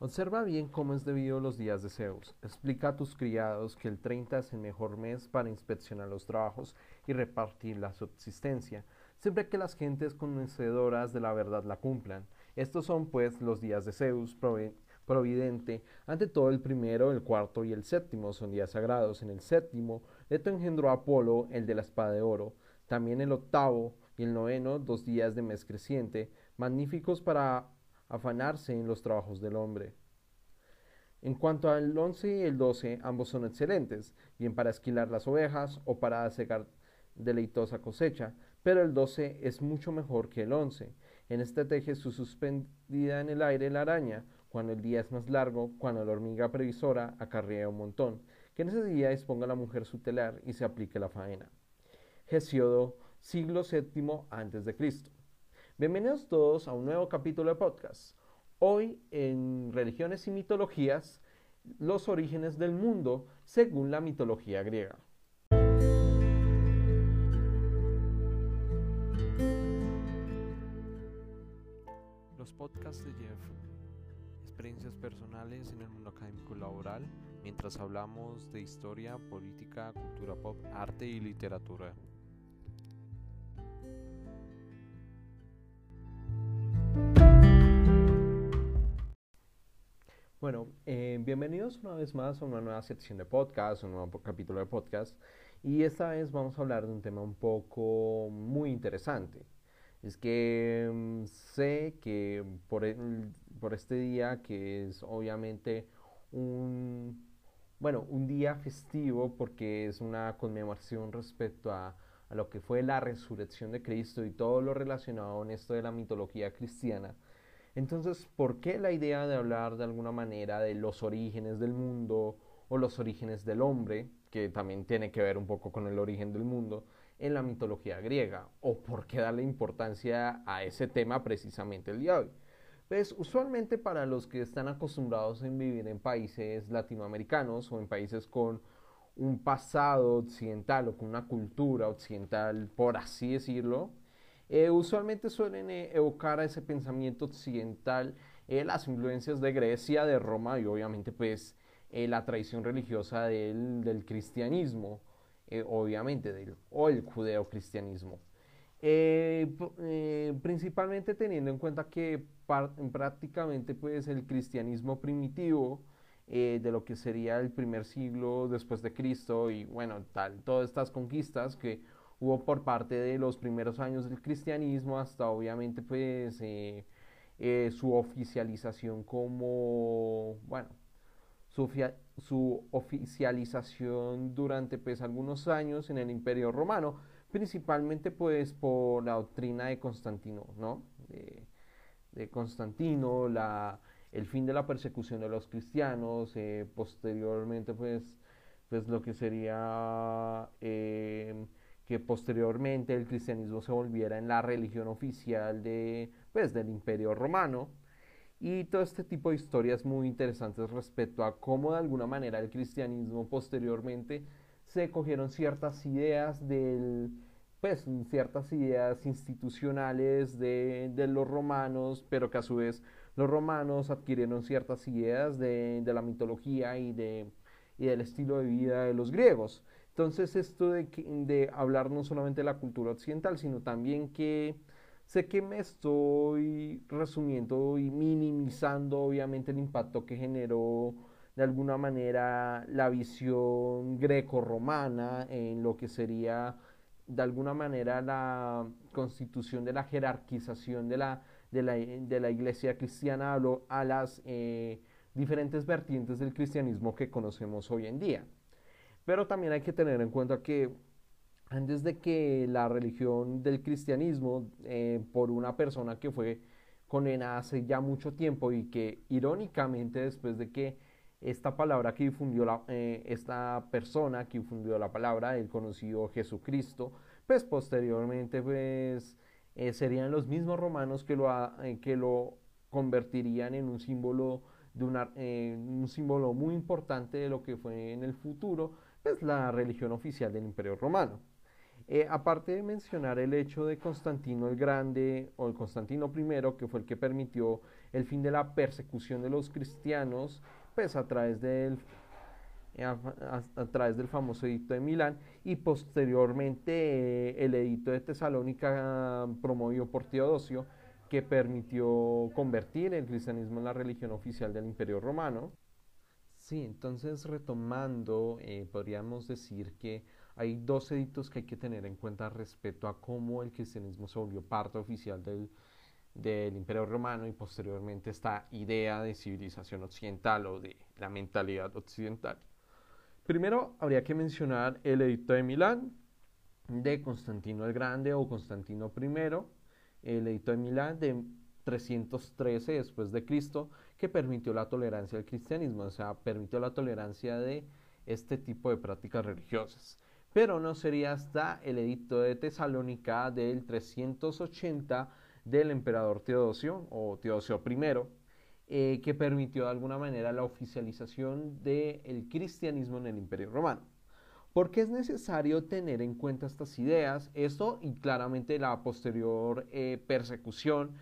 Observa bien cómo es debido los días de Zeus. Explica a tus criados que el 30 es el mejor mes para inspeccionar los trabajos y repartir la subsistencia, siempre que las gentes conocedoras de la verdad la cumplan. Estos son pues los días de Zeus, providente. Ante todo el primero, el cuarto y el séptimo son días sagrados. En el séptimo, Leto engendró a Apolo, el de la espada de oro. También el octavo y el noveno, dos días de mes creciente, magníficos para afanarse en los trabajos del hombre. En cuanto al 11 y el 12, ambos son excelentes, bien para esquilar las ovejas o para secar deleitosa cosecha, pero el 12 es mucho mejor que el 11. En este teje su suspendida en el aire la araña, cuando el día es más largo, cuando la hormiga previsora acarrea un montón, que en ese día disponga la mujer su telar y se aplique la faena. Hesiodo, siglo VII antes. Bienvenidos todos a un nuevo capítulo de podcast. Hoy en Religiones y Mitologías, los orígenes del mundo según la mitología griega. Los podcasts de Jeff, experiencias personales en el mundo académico laboral, mientras hablamos de historia, política, cultura pop, arte y literatura. Bueno, eh, bienvenidos una vez más a una nueva sección de podcast, un nuevo capítulo de podcast. Y esta vez vamos a hablar de un tema un poco muy interesante. Es que mm, sé que por, este día, que es obviamente un, bueno, un día festivo porque es una conmemoración respecto a lo que fue la resurrección de Cristo y todo lo relacionado con esto de la mitología cristiana entonces, ¿por qué la idea de hablar de alguna manera de los orígenes del mundo o los orígenes del hombre, que también tiene que ver un poco con el origen del mundo, en la mitología griega? ¿O por qué darle importancia a ese tema precisamente el día de hoy? Pues usualmente para los que están acostumbrados a vivir en países latinoamericanos o en países con un pasado occidental o con una cultura occidental, por así decirlo, eh, usualmente suelen eh, evocar a ese pensamiento occidental eh, las influencias de Grecia, de Roma y obviamente pues la tradición religiosa del, cristianismo, obviamente, del, o el judeocristianismo. principalmente teniendo en cuenta que prácticamente pues el cristianismo primitivo de lo que sería el primer siglo después de Cristo y bueno, tal, todas estas conquistas que hubo por parte de los primeros años del cristianismo hasta obviamente pues eh, eh, su oficialización como, bueno, su, su, oficialización durante pues algunos años en el imperio romano, principalmente pues por la doctrina de Constantino, ¿no? De, Constantino, la, el fin de la persecución de los cristianos, eh, posteriormente pues, pues lo que sería que posteriormente el cristianismo se volviera en la religión oficial de, pues, del imperio romano. Y todo este tipo de historias muy interesantes respecto a cómo de alguna manera el cristianismo posteriormente se cogieron ciertas ideas del, pues, ciertas ideas institucionales de, de los romanos, pero que a su vez los romanos adquirieron ciertas ideas de, de la mitología y, de, y del estilo de vida de los griegos. Entonces esto de, de hablar no solamente de la cultura occidental, sino también que sé que me estoy resumiendo y minimizando obviamente el impacto que generó de alguna manera la visión greco-romana en lo que sería de alguna manera la constitución de la jerarquización de la, iglesia cristiana a, las eh, diferentes vertientes del cristianismo que conocemos hoy en día. Pero también hay que tener en cuenta que antes de que la religión del cristianismo, eh, por una persona que fue condenada hace ya mucho tiempo y que irónicamente después de que esta palabra que difundió la, eh, esta persona que difundió la palabra, el conocido Jesucristo, pues posteriormente pues eh, serían los mismos romanos que lo, que lo convertirían en un símbolo de un símbolo muy importante de lo que fue en el futuro, es la religión oficial del Imperio Romano. Eh, aparte de mencionar el hecho de Constantino el Grande o el Constantino I, que fue el que permitió el fin de la persecución de los cristianos, pues a través del, a, través del famoso edicto de Milán y posteriormente eh, el edicto de Tesalónica promovido por Teodosio, que permitió convertir el cristianismo en la religión oficial del Imperio Romano. Sí, entonces retomando, podríamos decir que hay dos edictos que hay que tener en cuenta respecto a cómo el cristianismo se volvió parte oficial del, del Imperio Romano y posteriormente esta idea de civilización occidental o de la mentalidad occidental. Primero habría que mencionar el edicto de Milán de Constantino el Grande o Constantino I, el edicto de Milán de 313 después de Cristo que permitió la tolerancia del cristianismo, o sea, permitió la tolerancia de este tipo de prácticas religiosas pero no sería hasta el edicto de Tesalónica del 380 del emperador Teodosio o Teodosio I, eh, que permitió de alguna manera la oficialización del cristianismo en el Imperio Romano. ¿Por qué es necesario tener en cuenta estas ideas? Esto y claramente la posterior eh, persecución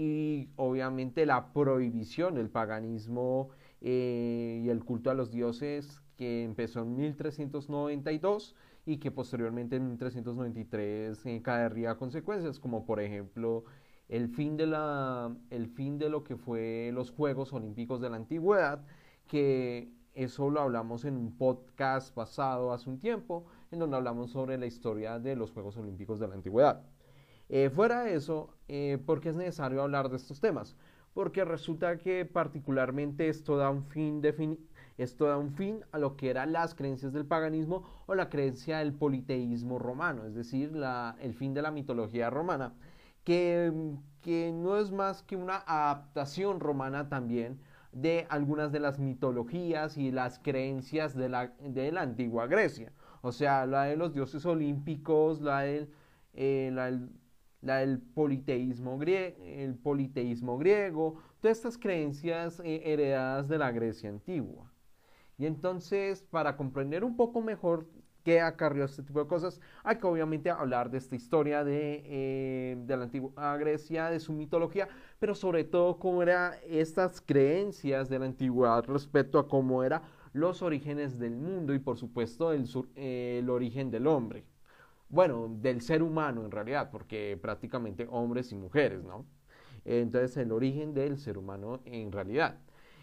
y obviamente la prohibición del paganismo eh, y el culto a los dioses que empezó en 1392 y que posteriormente en 1393 eh, caería consecuencias, como por ejemplo el fin, de la, el fin de lo que fue los Juegos Olímpicos de la Antigüedad, que eso lo hablamos en un podcast pasado hace un tiempo, en donde hablamos sobre la historia de los Juegos Olímpicos de la Antigüedad. Eh, fuera de eso, eh, ¿por qué es necesario hablar de estos temas? Porque resulta que particularmente esto da un fin esto da un fin a lo que eran las creencias del paganismo o la creencia del politeísmo romano, es decir, el fin de la mitología romana, que, que no es más que una adaptación romana también de algunas de las mitologías y las creencias de la, de la antigua Grecia. O sea, la de los dioses olímpicos, la del, eh, la del, politeísmo, el politeísmo griego, todas estas creencias eh, heredadas de la Grecia antigua. Y entonces, para comprender un poco mejor qué acarrió este tipo de cosas, hay que obviamente hablar de esta historia de, eh, de la antigua Grecia, de su mitología, pero sobre todo cómo eran estas creencias de la antigüedad respecto a cómo eran los orígenes del mundo y por supuesto el, el origen del hombre. Bueno, del ser humano en realidad, porque prácticamente hombres y mujeres, ¿no? Entonces el origen del ser humano en realidad.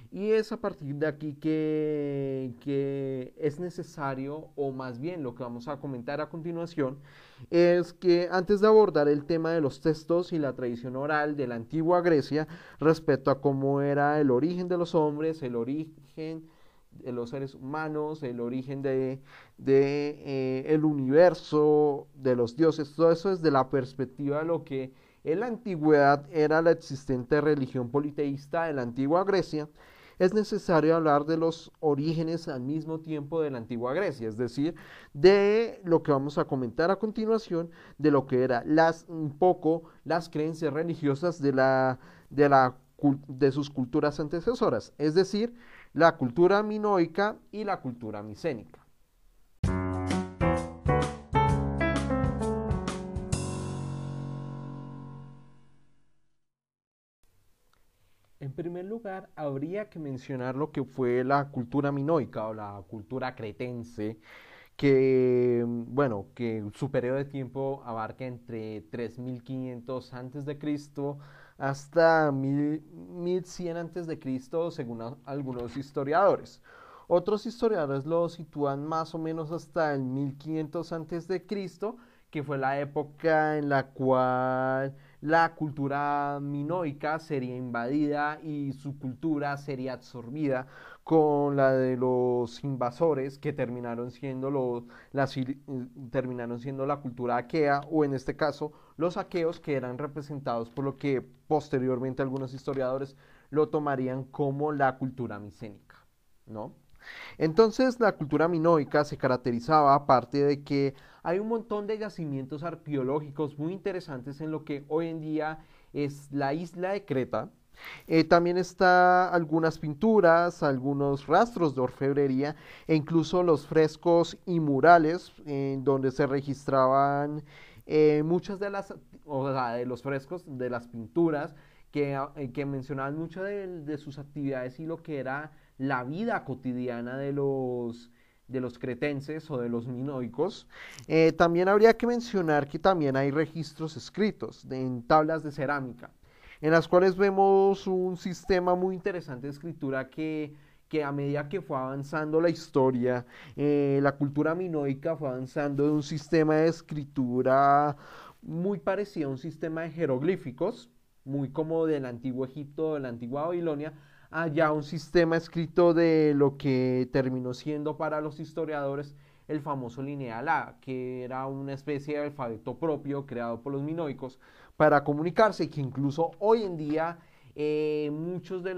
Y es a partir de aquí que, que, es necesario, o más bien lo que vamos a comentar a continuación, es que antes de abordar el tema de los textos y la tradición oral de la antigua Grecia respecto a cómo era el origen de los hombres, el origen de los seres humanos, el origen de, eh, el universo, de los dioses, todo eso desde la perspectiva de lo que en la antigüedad era la existente religión politeísta de la antigua Grecia, es necesario hablar de los orígenes al mismo tiempo de la antigua Grecia, es decir, de lo que vamos a comentar a continuación, de lo que era las, un poco las creencias religiosas de, la, de, la, de sus culturas antecesoras, es decir, la cultura minoica y la cultura micénica. En primer lugar, habría que mencionar lo que fue la cultura minoica o la cultura cretense, que, bueno, que su periodo de tiempo abarca entre 3500 a.C. hasta 1100 a.C., según algunos historiadores. Otros historiadores lo sitúan más o menos hasta el 1500 a.C., que fue la época en la cual la cultura minoica sería invadida y su cultura sería absorbida con la de los invasores que terminaron siendo, los, la, terminaron siendo la cultura aquea o en este caso los aqueos que eran representados por lo que posteriormente algunos historiadores lo tomarían como la cultura micénica, ¿no? Entonces la cultura minoica se caracterizaba aparte de que hay un montón de yacimientos arqueológicos muy interesantes en lo que hoy en día es la isla de Creta, Eh, también está algunas pinturas, algunos rastros de orfebrería e incluso los frescos y murales en donde se registraban eh, muchas de las, o sea, de los frescos, de las pinturas que, eh, que mencionaban muchas de, sus actividades y lo que era la vida cotidiana de los, de los cretenses o de los minoicos. también habría que mencionar que también hay registros escritos en tablas de cerámica en las cuales vemos un sistema muy interesante de escritura que, que a medida que fue avanzando la historia, eh, la cultura minoica fue avanzando de un sistema de escritura muy parecido a un sistema de jeroglíficos, muy como del antiguo Egipto, de la antigua Babilonia, allá un sistema escrito de lo que terminó siendo para los historiadores el famoso lineal A, que era una especie de alfabeto propio creado por los minoicos, para comunicarse y que incluso hoy en día eh, muchos de,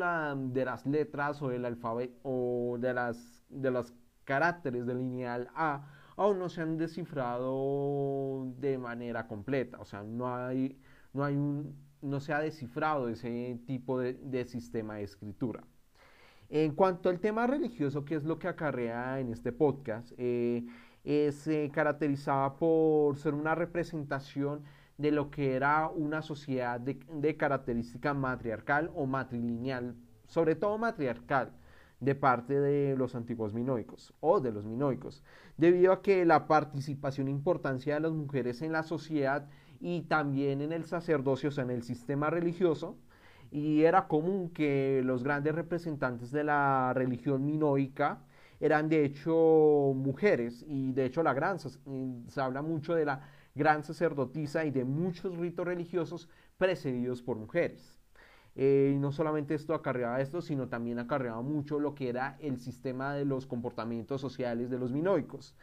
de, las letras o del alfabeto o de las de los caracteres del lineal A aún no se han descifrado de manera completa, o sea, no hay, no hay un, no se ha descifrado ese tipo de, sistema de escritura. En cuanto al tema religioso, que es lo que acarrea en este podcast, eh, se caracterizaba por ser una representación de lo que era una sociedad de, característica matriarcal o matrilineal, sobre todo matriarcal, de parte de los antiguos minoicos o de los minoicos, debido a que la participación e importancia de las mujeres en la sociedad y también en el sacerdocio, o sea, en el sistema religioso, y era común que los grandes representantes de la religión minoica eran de hecho mujeres, y de hecho la gran, se habla mucho de la gran sacerdotisa y de muchos ritos religiosos precedidos por mujeres. Eh, no solamente esto acarreaba esto, sino también acarreaba mucho lo que era el sistema de los comportamientos sociales de los minoicos.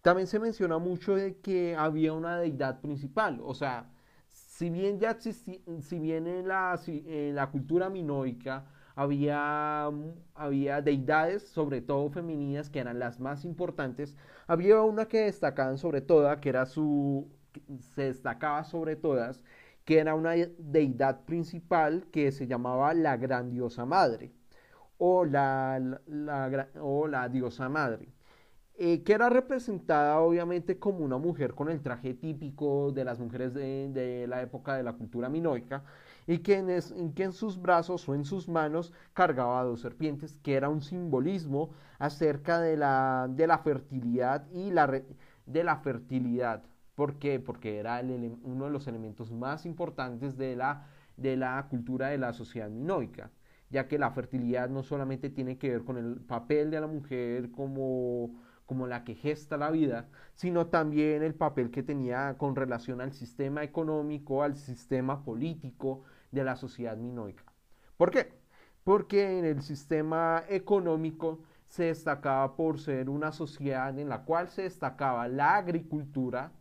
También se menciona mucho de que había una deidad principal, o sea, si bien ya existía, si bien en la, en la cultura minoica había, había deidades, sobre todo femeninas, que eran las más importantes. Había una que destacaban sobre todas, que era su, se destacaba sobre todas, que era una deidad principal que se llamaba la grandiosa madre o la, o la diosa madre. Eh, que era representada obviamente como una mujer con el traje típico de las mujeres de, la época de la cultura minoica, y que en, que en sus brazos o en sus manos cargaba dos serpientes, que era un simbolismo acerca de la, de la fertilidad y la de la fertilidad. ¿Por qué? Porque era uno de los elementos más importantes de la, de la cultura de la sociedad minoica, ya que la fertilidad no solamente tiene que ver con el papel de la mujer como como la que gesta la vida, sino también el papel que tenía con relación al sistema económico, al sistema político de la sociedad minoica. ¿Por qué? Porque en el sistema económico se destacaba por ser una sociedad en la cual se destacaba la agricultura,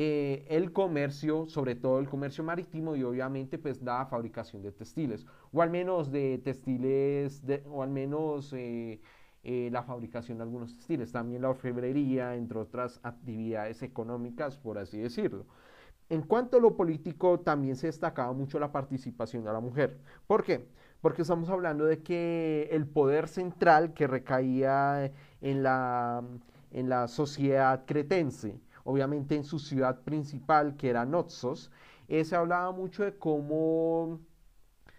eh, el comercio, sobre todo el comercio marítimo y obviamente pues la fabricación de textiles, o al menos de textiles, o al menos eh, eh, la fabricación de algunos textiles, también la orfebrería, entre otras actividades económicas, por así decirlo. En cuanto a lo político, también se destacaba mucho la participación de la mujer. ¿Por qué? Porque estamos hablando de que el poder central que recaía en la, en la sociedad cretense, obviamente en su ciudad principal, que era Noxos, eh, se hablaba mucho de cómo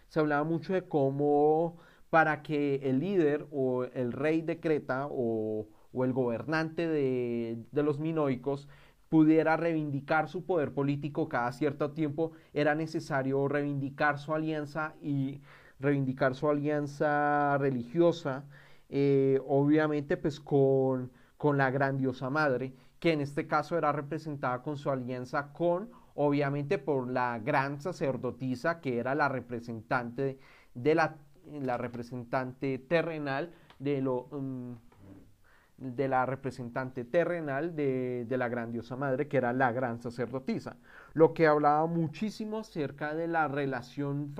se hablaba mucho de cómo para que el líder o el rey de Creta o, el gobernante de, los minoicos pudiera reivindicar su poder político cada cierto tiempo, era necesario reivindicar su alianza y reivindicar su alianza religiosa, eh, obviamente pues con, con la grandiosa madre, que en este caso era representada con su alianza con, obviamente por la gran sacerdotisa que era la representante de la la representante terrenal de lo mm, de la representante terrenal de, la grandiosa madre, que era la gran sacerdotisa, lo que hablaba muchísimo acerca de la relación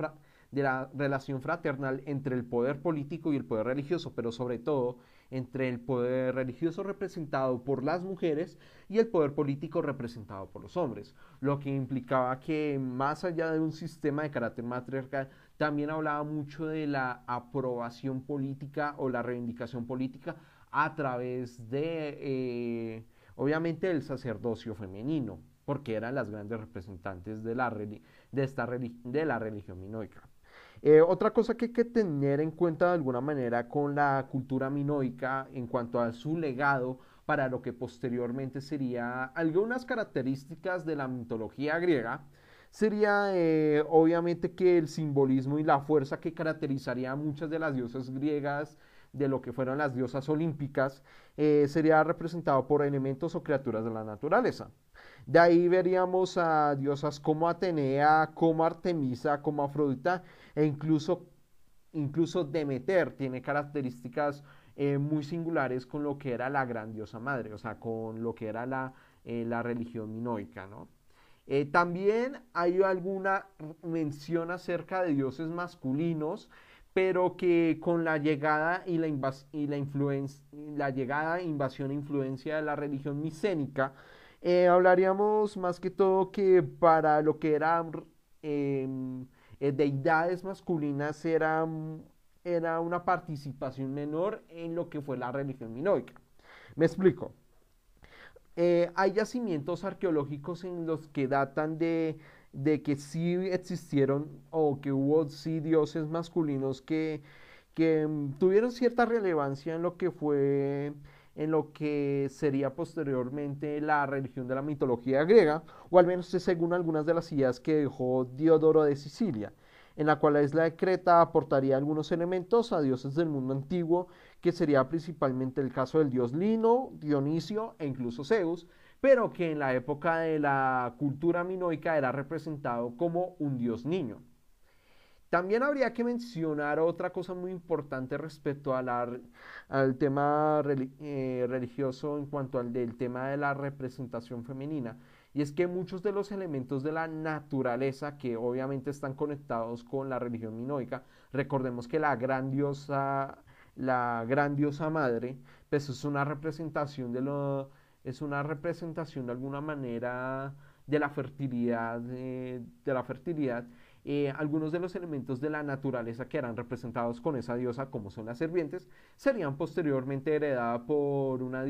de la relación fraternal entre el poder político y el poder religioso, pero sobre todo entre el poder religioso representado por las mujeres y el poder político representado por los hombres, lo que implicaba que más allá de un sistema de carácter matriarcal también hablaba mucho de la aprobación política o la reivindicación política a través de, eh, obviamente, el sacerdocio femenino, porque eran las grandes representantes de la, de esta de la religión minoica. Eh, otra cosa que hay que tener en cuenta de alguna manera con la cultura minoica en cuanto a su legado para lo que posteriormente sería algunas características de la mitología griega, sería eh, obviamente que el simbolismo y la fuerza que caracterizaría a muchas de las diosas griegas, de lo que fueron las diosas olímpicas, eh, sería representado por elementos o criaturas de la naturaleza. De ahí veríamos a diosas como Atenea, como Artemisa, como Afrodita e incluso, incluso Demeter tiene características eh, muy singulares con lo que era la gran diosa madre, o sea, con lo que era la, la religión minoica, ¿no? Eh, también hay alguna mención acerca de dioses masculinos, pero que con la llegada y la, y la, la llegada, invasión e influencia de la religión micénica, eh, hablaríamos más que todo que para lo que eran em, eh, deidades masculinas era, era una participación menor en lo que fue la religión minoica. Me explico. Eh, hay yacimientos arqueológicos en los que datan de, que sí existieron o que hubo sí dioses masculinos que, que mm, tuvieron cierta relevancia en lo que fue en lo que sería posteriormente la religión de la mitología griega, o al menos según algunas de las ideas que dejó Diodoro de Sicilia en la cual la isla de Creta aportaría algunos elementos a dioses del mundo antiguo, que sería principalmente el caso del dios Lino, Dionisio e incluso Zeus, pero que en la época de la cultura minoica era representado como un dios niño. También habría que mencionar otra cosa muy importante respecto al tema eh, religioso en cuanto al del tema de la representación femenina, y es que muchos de los elementos de la naturaleza que obviamente están conectados con la religión minoica, recordemos que la gran diosa, la gran diosa madre, pues es una representación de lo, es una representación de alguna manera de la fertilidad, de, la fertilidad. Eh, algunos de los elementos de la naturaleza que eran representados con esa diosa, como son las serpientes, serían posteriormente heredadas por una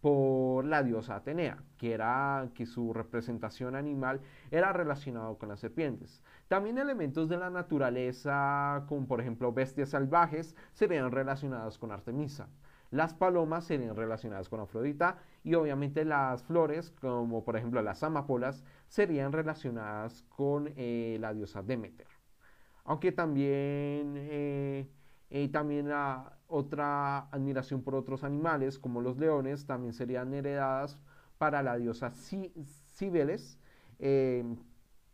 por la diosa Atenea, que era que su representación animal era relacionado con las serpientes. También elementos de la naturaleza, como por ejemplo bestias salvajes, serían relacionados con Artemisa. Las palomas serían relacionadas con Afrodita y obviamente las flores, como por ejemplo las amapolas, serían relacionadas con eh, la diosa Demeter. Aunque también, eh, eh, también la, otra admiración por otros animales, como los leones, también serían heredadas para la diosa Cibeles,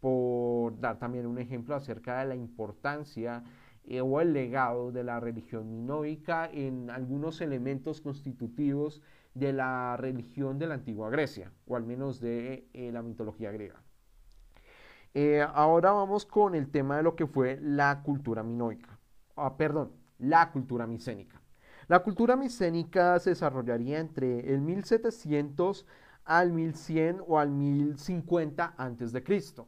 por dar también un ejemplo acerca de la importancia eh, o el legado de la religión minoica en algunos elementos constitutivos de la religión de la antigua Grecia, o al menos de eh, la mitología griega. Eh, ahora vamos con el tema de lo que fue la cultura minoica. Ah, perdón, la cultura micénica. La cultura micénica se desarrollaría entre el 1700 al 1100 o al 1050 antes de Cristo.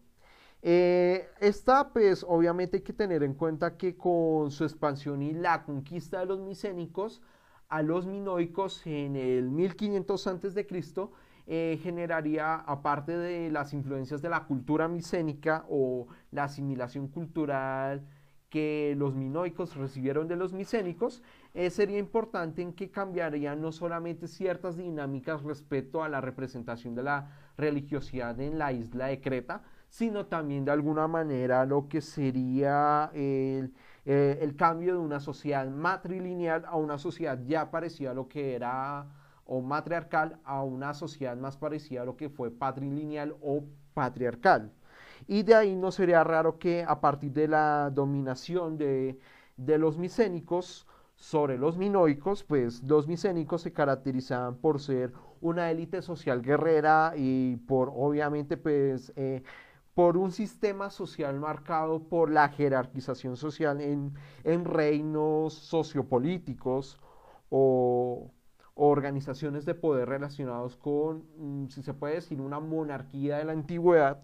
Eh, esta, pues, obviamente hay que tener en cuenta que con su expansión y la conquista de los micénicos a los minoicos en el 1500 antes de Cristo, eh, generaría, aparte de las influencias de la cultura micénica o la asimilación cultural que los minoicos recibieron de los micénicos, eh, sería importante en que cambiarían no solamente ciertas dinámicas respecto a la representación de la religiosidad en la isla de Creta, sino también de alguna manera lo que sería el, eh, el cambio de una sociedad matrilineal a una sociedad ya parecida a lo que era o matriarcal a una sociedad más parecida a lo que fue patrilineal o patriarcal. Y de ahí no sería raro que a partir de la dominación de, los micénicos sobre los minoicos, pues los micénicos se caracterizaban por ser una élite social guerrera y por obviamente pues eh, por un sistema social marcado por la jerarquización social en, reinos sociopolíticos o, organizaciones de poder relacionados con, mm, si se puede decir, una monarquía de la antigüedad,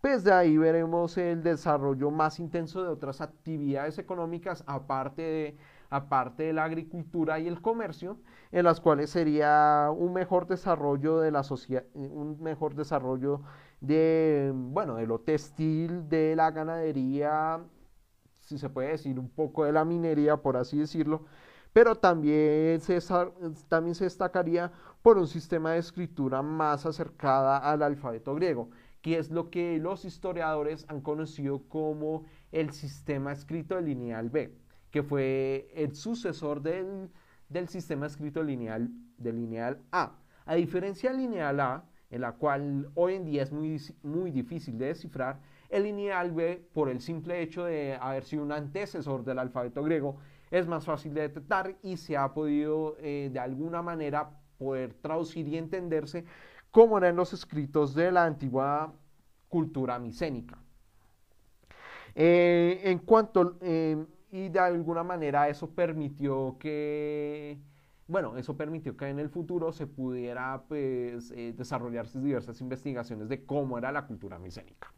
pues de ahí veremos el desarrollo más intenso de otras actividades económicas aparte de, aparte de la agricultura y el comercio, en las cuales sería un mejor desarrollo de la sociedad, un mejor desarrollo de, bueno, de lo textil, de la ganadería, si se puede decir un poco de la minería, por así decirlo, pero también se, también se destacaría por un sistema de escritura más acercada al alfabeto griego que es lo que los historiadores han conocido como el sistema escrito lineal B, que fue el sucesor del, sistema escrito lineal, de lineal A. A diferencia del lineal A, en la cual hoy en día es muy, muy difícil de descifrar, el lineal B, por el simple hecho de haber sido un antecesor del alfabeto griego, es más fácil de detectar y se ha podido eh, de alguna manera poder traducir y entenderse como eran los escritos de la antigua cultura micénica. Eh, en cuanto, eh, y de alguna manera eso permitió que, bueno, eso permitió que en el futuro se pudiera pues, eh, desarrollarse diversas investigaciones de cómo era la cultura micénica.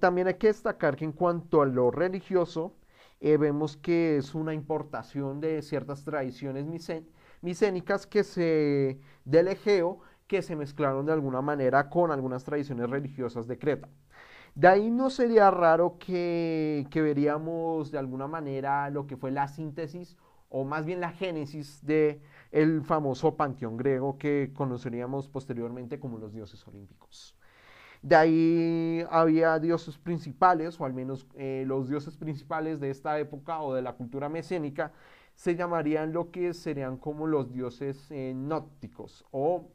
también hay que destacar que en cuanto a lo religioso, vemos que es una importación de ciertas tradiciones micénicas que se, del Egeo que se mezclaron de alguna manera con algunas tradiciones religiosas de Creta. De ahí no sería raro que, veríamos de alguna manera lo que fue la síntesis o más bien la génesis de el famoso panteón griego que conoceríamos posteriormente como los dioses olímpicos. De ahí había dioses principales, o al menos eh, los dioses principales de esta época o de la cultura mecénica, se llamarían lo que serían como los dioses eh, nópticos o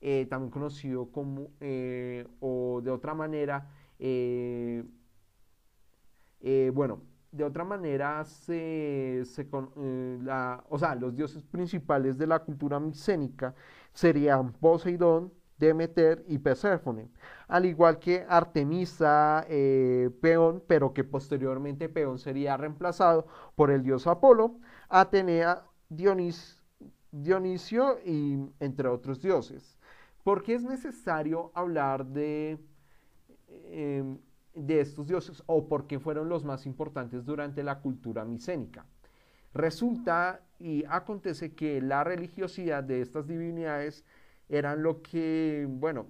eh, también conocido como, o de otra manera, bueno, de otra manera, la, o sea, los dioses principales de la cultura micénica serían Poseidón, Demeter y Perséfone, al igual que Artemisa, Peón, pero que posteriormente Peón sería reemplazado por el dios Apolo, Atenea, Dionisio y entre otros dioses. ¿Por qué es necesario hablar de, em, de estos dioses o por qué fueron los más importantes durante la cultura micénica? Resulta y acontece que la religiosidad de estas divinidades eran lo que, bueno,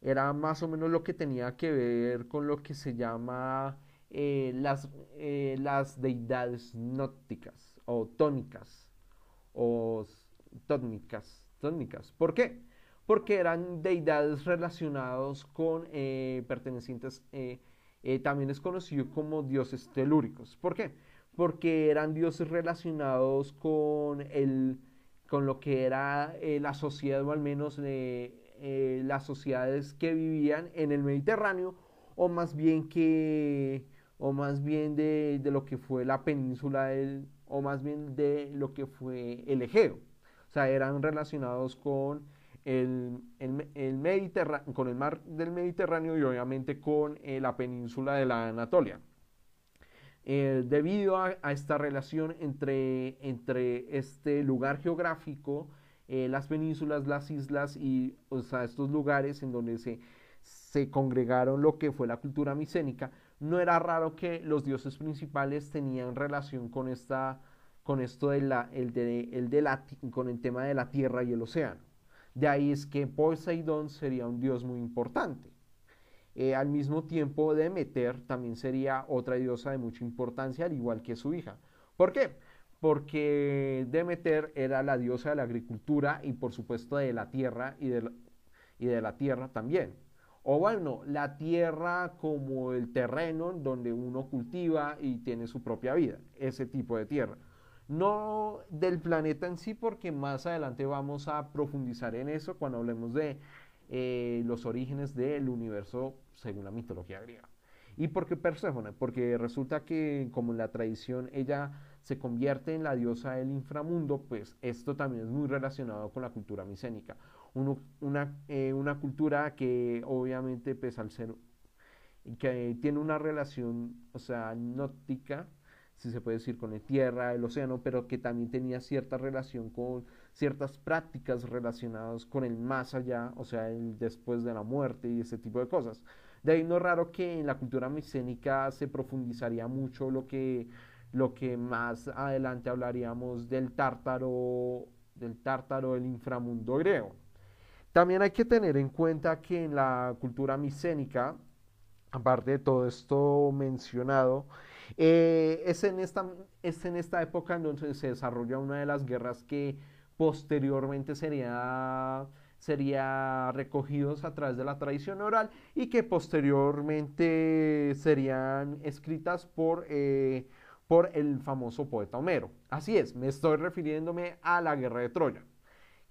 era más o menos lo que tenía que ver con lo que se llama eh, las, eh, las deidades nóticas o tónicas o tónicas, tónicas. ¿Por qué? Porque eran deidades relacionados con eh, pertenecientes, eh, eh, también es conocido como dioses telúricos. ¿Por qué? Porque eran dioses relacionados con, el, con lo que era la sociedad, o al menos las sociedades que vivían en el Mediterráneo, o más bien que, o más bien de, de lo que fue la península, o más bien de lo que fue el Egeo. O sea, eran relacionados con el, con el mar del Mediterráneo y obviamente con eh, la península de la Anatolia. Eh, debido a, esta relación entre, entre este lugar geográfico, eh, las penínsulas, las islas y o sea, estos lugares en donde se, se congregaron lo que fue la cultura micénica, no era raro que los dioses principales tenían relación con, esta, con esto de la, el de, el de la, con el tema de la tierra y el océano. De ahí es que Poseidón sería un dios muy importante. Eh, al mismo tiempo, Demeter también sería otra diosa de mucha importancia, al igual que su hija. ¿Por qué? Porque Demeter era la diosa de la agricultura y por supuesto de la tierra y de la, y de la tierra también. O bueno, la tierra como el terreno donde uno cultiva y tiene su propia vida, ese tipo de tierra no del planeta en sí, porque más adelante vamos a profundizar en eso cuando hablemos de eh, los orígenes del universo según la mitología griega. ¿Y por qué Perséfone? Porque resulta que como en la tradición ella se convierte en la diosa del inframundo, pues esto también es muy relacionado con la cultura micénica. una, eh, una, cultura que obviamente pues al ser, que tiene una relación, o sea, nótica, si se puede decir, con la tierra, el océano, pero que también tenía cierta relación con ciertas prácticas relacionadas con el más allá, o sea, el después de la muerte y ese tipo de cosas. De ahí no es raro que en la cultura micénica se profundizaría mucho lo que, lo que más adelante hablaríamos del tártaro, del tártaro del inframundo griego. También hay que tener en cuenta que en la cultura micénica, aparte de todo esto mencionado, eh, es, en esta, es en esta época en donde se desarrolla una de las guerras que posteriormente sería sería recogidos a través de la tradición oral y que posteriormente serían escritas por, eh, por el famoso poeta Homero. Así es, me estoy refiriéndome a la guerra de Troya,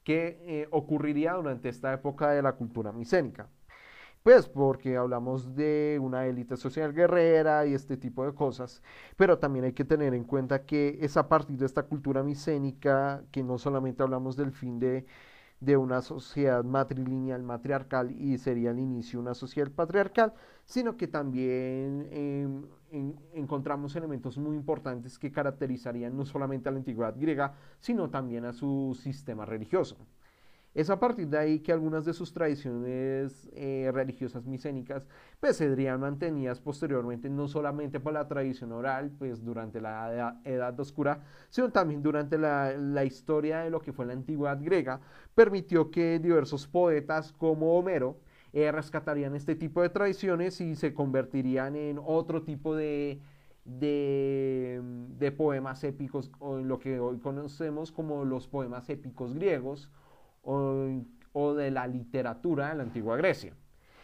que eh, ocurriría durante esta época de la cultura micénica. Pues porque hablamos de una élite social guerrera y este tipo de cosas, pero también hay que tener en cuenta que es a partir de esta cultura micénica que no solamente hablamos del fin de, de una sociedad matrilineal matriarcal y sería el inicio de una sociedad patriarcal, sino que también em, encontramos elementos muy importantes que caracterizarían no solamente a la antigüedad griega, sino también a su sistema religioso. Es a partir de ahí que algunas de sus tradiciones eh, religiosas micénicas pues serían mantenidas posteriormente no solamente por la tradición oral, pues durante la Edad, Oscura, sino también durante la, historia de lo que fue la antigüedad griega, permitió que diversos poetas como Homero eh, rescatarían este tipo de tradiciones y se convertirían en otro tipo de, de, de poemas épicos, o en lo que hoy conocemos como los poemas épicos griegos, o, de la literatura de la antigua Grecia.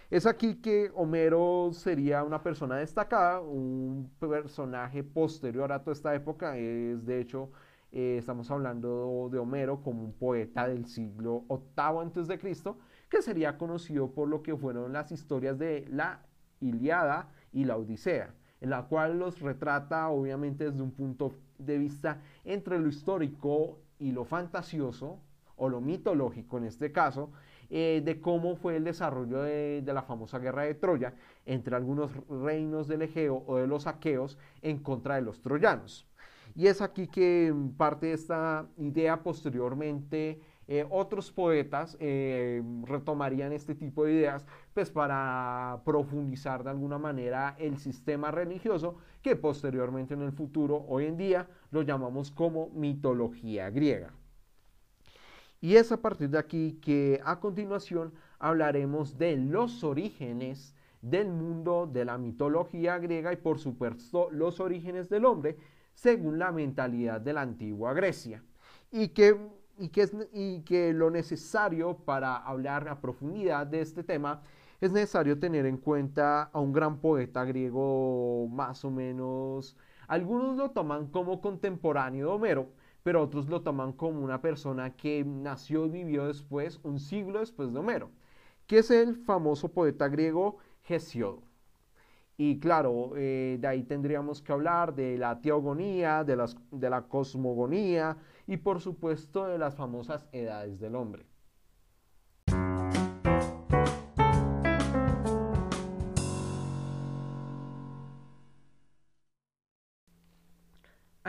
Es aquí que Homero sería una persona destacada, un personaje posterior a toda esta época. Es de hecho, eh, estamos hablando de Homero como un poeta del siglo VIII antes de Cristo, que sería conocido por lo que fueron las historias de la Iliada y la Odisea, en la cual los retrata obviamente desde un punto de vista entre lo histórico y lo fantasioso, o lo mitológico en este caso, eh, de cómo fue el desarrollo de, la famosa guerra de Troya entre algunos reinos del Egeo o de los aqueos en contra de los troyanos. Y es aquí que parte de esta idea posteriormente eh, otros poetas eh, retomarían este tipo de ideas pues para profundizar de alguna manera el sistema religioso que posteriormente en el futuro, hoy en día, lo llamamos como mitología griega. Y es a partir de aquí que a continuación hablaremos de los orígenes del mundo de la mitología griega y por supuesto los orígenes del hombre según la mentalidad de la antigua Grecia. Y que, y que, y que lo necesario para hablar a profundidad de este tema es necesario tener en cuenta a un gran poeta griego más o menos, algunos lo toman como contemporáneo de Homero, pero otros lo toman como una persona que nació y vivió después, un siglo después de Homero, que es el famoso poeta griego Hesiodo. Y claro, eh, de ahí tendríamos que hablar de la teogonía, de, de la cosmogonía y por supuesto de las famosas edades del hombre.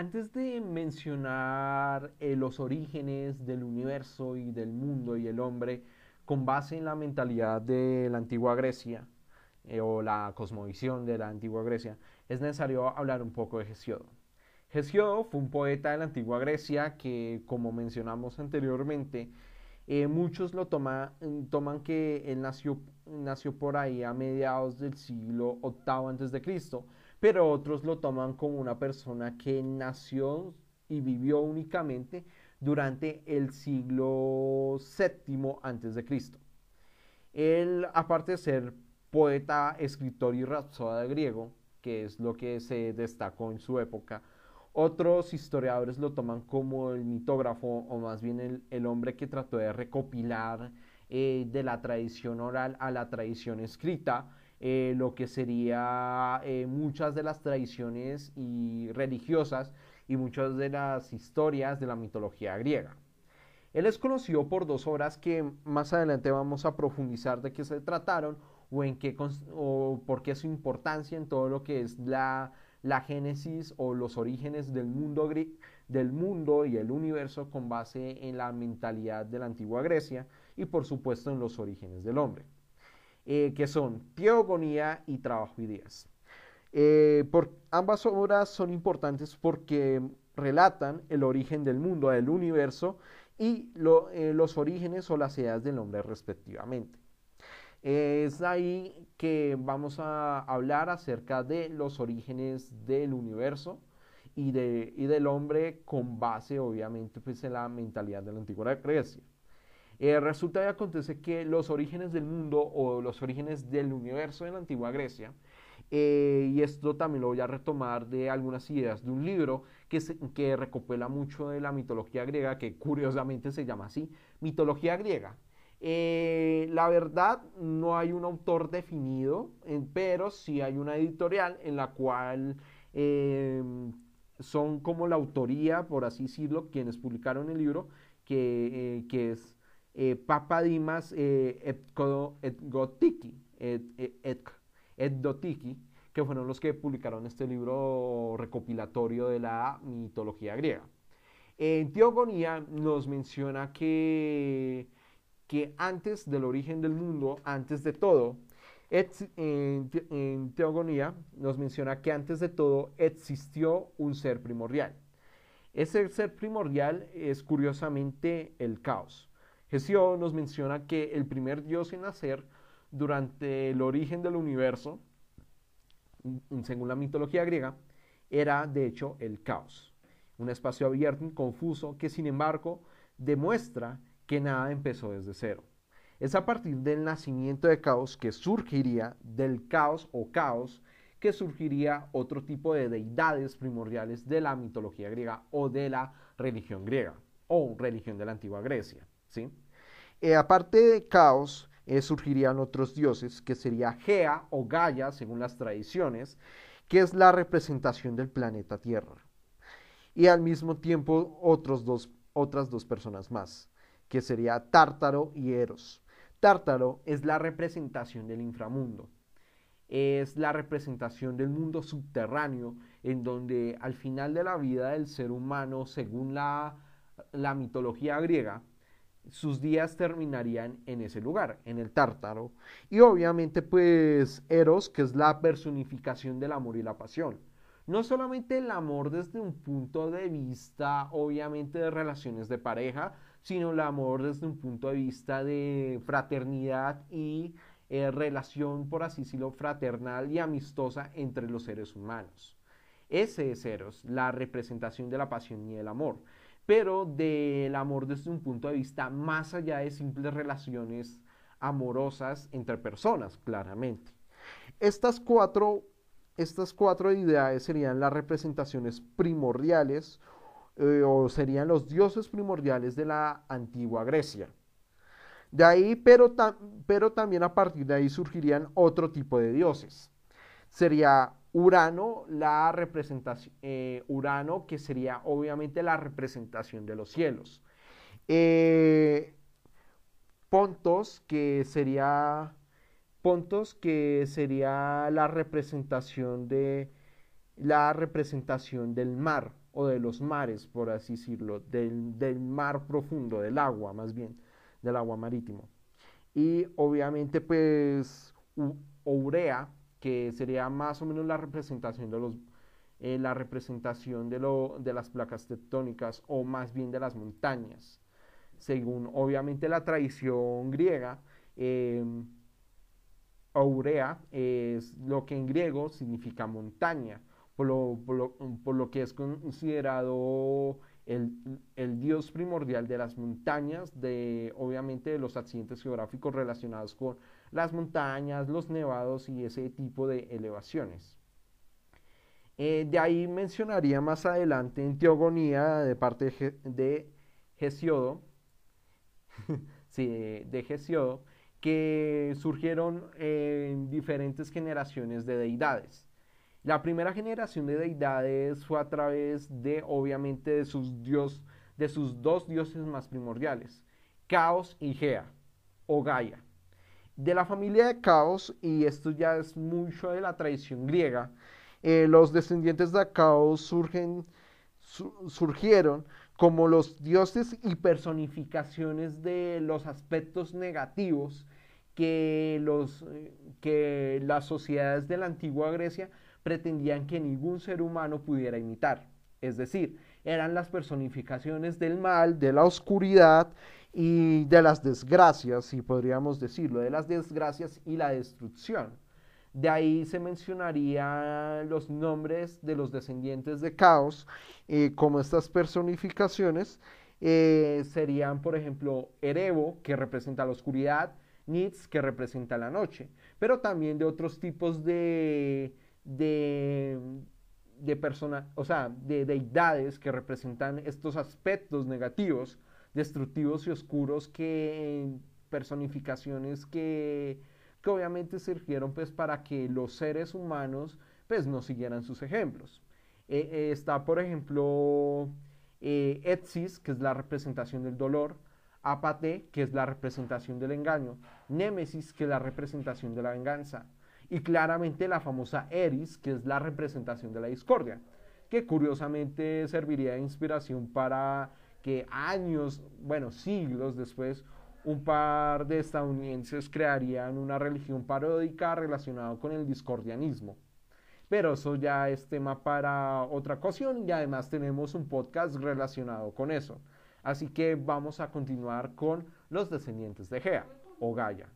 Antes de mencionar eh, los orígenes del universo y del mundo y el hombre con base en la mentalidad de la antigua Grecia eh, o la cosmovisión de la antigua Grecia, es necesario hablar un poco de Hesiodo. Hesiodo fue un poeta de la antigua Grecia que, como mencionamos anteriormente, eh, muchos lo toman que él nació, nació por ahí a mediados del siglo VIII Cristo pero otros lo toman como una persona que nació y vivió únicamente durante el siglo VII antes de Cristo. Él, aparte de ser poeta, escritor y rapsoda griego, que es lo que se destacó en su época, otros historiadores lo toman como el mitógrafo, o más bien el, hombre que trató de recopilar eh, de la tradición oral a la tradición escrita eh, lo que sería eh, muchas de las tradiciones y religiosas y muchas de las historias de la mitología griega. Él es conocido por dos obras que más adelante vamos a profundizar de qué se trataron o, en qué, o por qué su importancia en todo lo que es la, la génesis o los orígenes del mundo, del mundo y el universo con base en la mentalidad de la antigua Grecia y por supuesto en los orígenes del hombre. Eh, que son Teogonía y Trabajo y Días. Eh, ambas obras son importantes porque relatan el origen del mundo, del universo y eh, los orígenes o las ideas del hombre respectivamente. Es ahí que vamos a hablar acerca de los orígenes del universo y del hombre con base obviamente pues, en la mentalidad de la antigua Grecia. Eh, resulta y acontece que los orígenes del mundo o los orígenes del universo en la antigua Grecia, eh, y esto también lo voy a retomar de algunas ideas de un libro que, que recopila mucho de la mitología griega, que curiosamente se llama así, mitología griega. Eh, la verdad, no hay un autor definido, pero sí hay una editorial en la cual son como la autoría, por así decirlo, quienes publicaron el libro, que, que es Papa Dimas Edgotiki, Edgotiki, que fueron los que publicaron este libro recopilatorio de la mitología griega. En Teogonía nos menciona que que antes del origen del mundo, antes de todo, en, Teogonía nos menciona que antes de todo existió un ser primordial. Ese ser primordial es curiosamente el caos. Hesio nos menciona que el primer dios en nacer durante el origen del universo, según la mitología griega, era de hecho el caos. Un espacio abierto y confuso que sin embargo demuestra que nada empezó desde cero. Es a partir del nacimiento de caos que surgiría del caos o caos que surgiría otro tipo de deidades primordiales de la mitología griega o de la religión griega o religión de la antigua Grecia. ¿sí? Eh, aparte de caos, eh, surgirían otros dioses que sería Gea o Gaia, según las tradiciones, que es la representación del planeta Tierra. Y al mismo tiempo otros dos, otras dos personas más que sería Tártaro y Eros. Tártaro es la representación del inframundo, es la representación del mundo subterráneo, en donde al final de la vida del ser humano, según la, la mitología griega, sus días terminarían en ese lugar, en el Tártaro. Y obviamente pues Eros, que es la personificación del amor y la pasión. No solamente el amor desde un punto de vista, obviamente, de relaciones de pareja, sino el amor desde un punto de vista de fraternidad y eh, relación, por así decirlo, fraternal y amistosa entre los seres humanos. Ese es Eros, la representación de la pasión y el amor, pero del amor desde un punto de vista más allá de simples relaciones amorosas entre personas, claramente. Estas cuatro, estas cuatro ideas serían las representaciones primordiales eh, o serían los dioses primordiales de la antigua Grecia. De ahí, pero, pero también a partir de ahí surgirían otro tipo de dioses. Sería Urano, la representación, eh, Urano, que sería obviamente la representación de los cielos. Eh, Pontos, que sería Pontos, que sería la representación de la representación del mar o de los mares, por así decirlo, del, mar profundo, del agua más bien, del agua marítimo. Y obviamente pues Urea, que sería más o menos la representación de los eh, la representación de, lo, de las placas tectónicas o más bien de las montañas. Según obviamente la tradición griega, eh, es lo que en griego significa montaña por lo, que es considerado el, dios primordial de las montañas, de obviamente de los accidentes geográficos relacionados con las montañas, los nevados y ese tipo de elevaciones. Eh, de ahí mencionaría más adelante en Teogonía de parte de, Gesiodo sí, de, que surgieron en diferentes generaciones de deidades. La primera generación de deidades fue a través de, obviamente, de sus, dios, de sus dos dioses más primordiales, Caos y Gea, o Gaia. De la familia de Caos, y esto ya es mucho de la tradición griega, eh, los descendientes de Caos surgen, surgieron como los dioses y personificaciones de los aspectos negativos que, los, que las sociedades de la antigua Grecia pretendían que ningún ser humano pudiera imitar. Es decir, eran las personificaciones del mal, de la oscuridad y de las desgracias, si podríamos decirlo, de las desgracias y la destrucción. De ahí se mencionaría los nombres de los descendientes de Caos, eh, como estas personificaciones eh, serían, por ejemplo, Erebo, que representa la oscuridad, Nitz, que representa la noche, pero también de otros tipos de, de, de personas, o sea, de deidades que representan estos aspectos negativos, destructivos y oscuros que personificaciones que que obviamente surgieron pues para que los seres humanos pues no siguieran sus ejemplos. Eh, eh, está por ejemplo eh, Etsis, que es la representación del dolor, Apate, que es la representación del engaño, Némesis, que es la representación de la venganza, y claramente la famosa Eris, que es la representación de la discordia, que curiosamente serviría de inspiración para que años, bueno, siglos después, un par de estadounidenses crearían una religión paródica relacionada con el discordianismo. Pero eso ya es tema para otra ocasión y además tenemos un podcast relacionado con eso. Así que vamos a continuar con los descendientes de Gea o Gaia.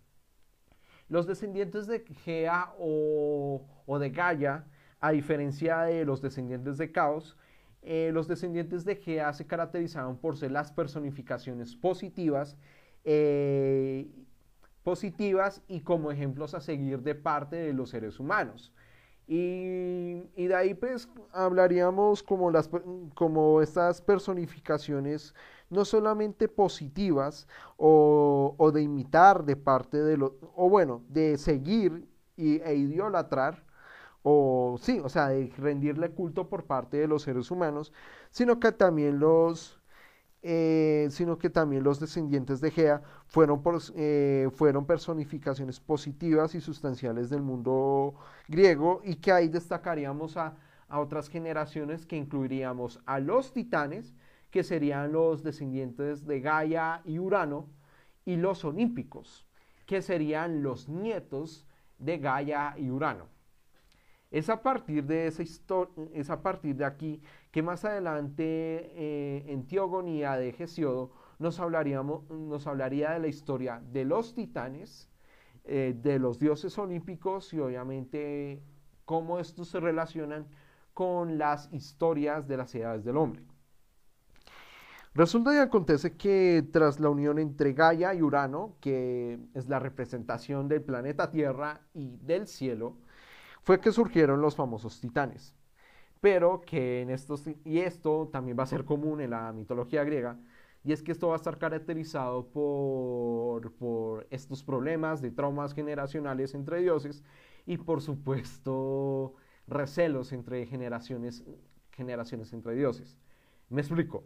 Los descendientes de Gea o, de Gaia, a diferencia de los descendientes de Caos, eh, los descendientes de Gea se caracterizaban por ser las personificaciones positivas eh, positivas y como ejemplos a seguir de parte de los seres humanos. Y, de ahí pues hablaríamos como, las, como estas personificaciones no solamente positivas o, de imitar de parte de los, o bueno, de seguir y, e idolatrar, o sí, o sea, de rendirle culto por parte de los seres humanos, sino que también los, eh, sino que también los descendientes de Gea fueron, eh, fueron personificaciones positivas y sustanciales del mundo griego y que ahí destacaríamos a, a otras generaciones que incluiríamos a los titanes, que serían los descendientes de Gaia y Urano, y los olímpicos, que serían los nietos de Gaia y Urano. Es a partir de esa es a partir de aquí que más adelante eh, en Teogonía de Hesiodo nos, hablaríamos, nos hablaría de la historia de los titanes, eh, de los dioses olímpicos y obviamente cómo estos se relacionan con las historias de las edades del hombre. Resulta y acontece que tras la unión entre Gaia y Urano, que es la representación del planeta Tierra y del cielo, fue que surgieron los famosos titanes. Pero que en estos, y esto también va a ser común en la mitología griega, y es que esto va a estar caracterizado por, por estos problemas de traumas generacionales entre dioses y por supuesto recelos entre generaciones, generaciones entre dioses. Me explico.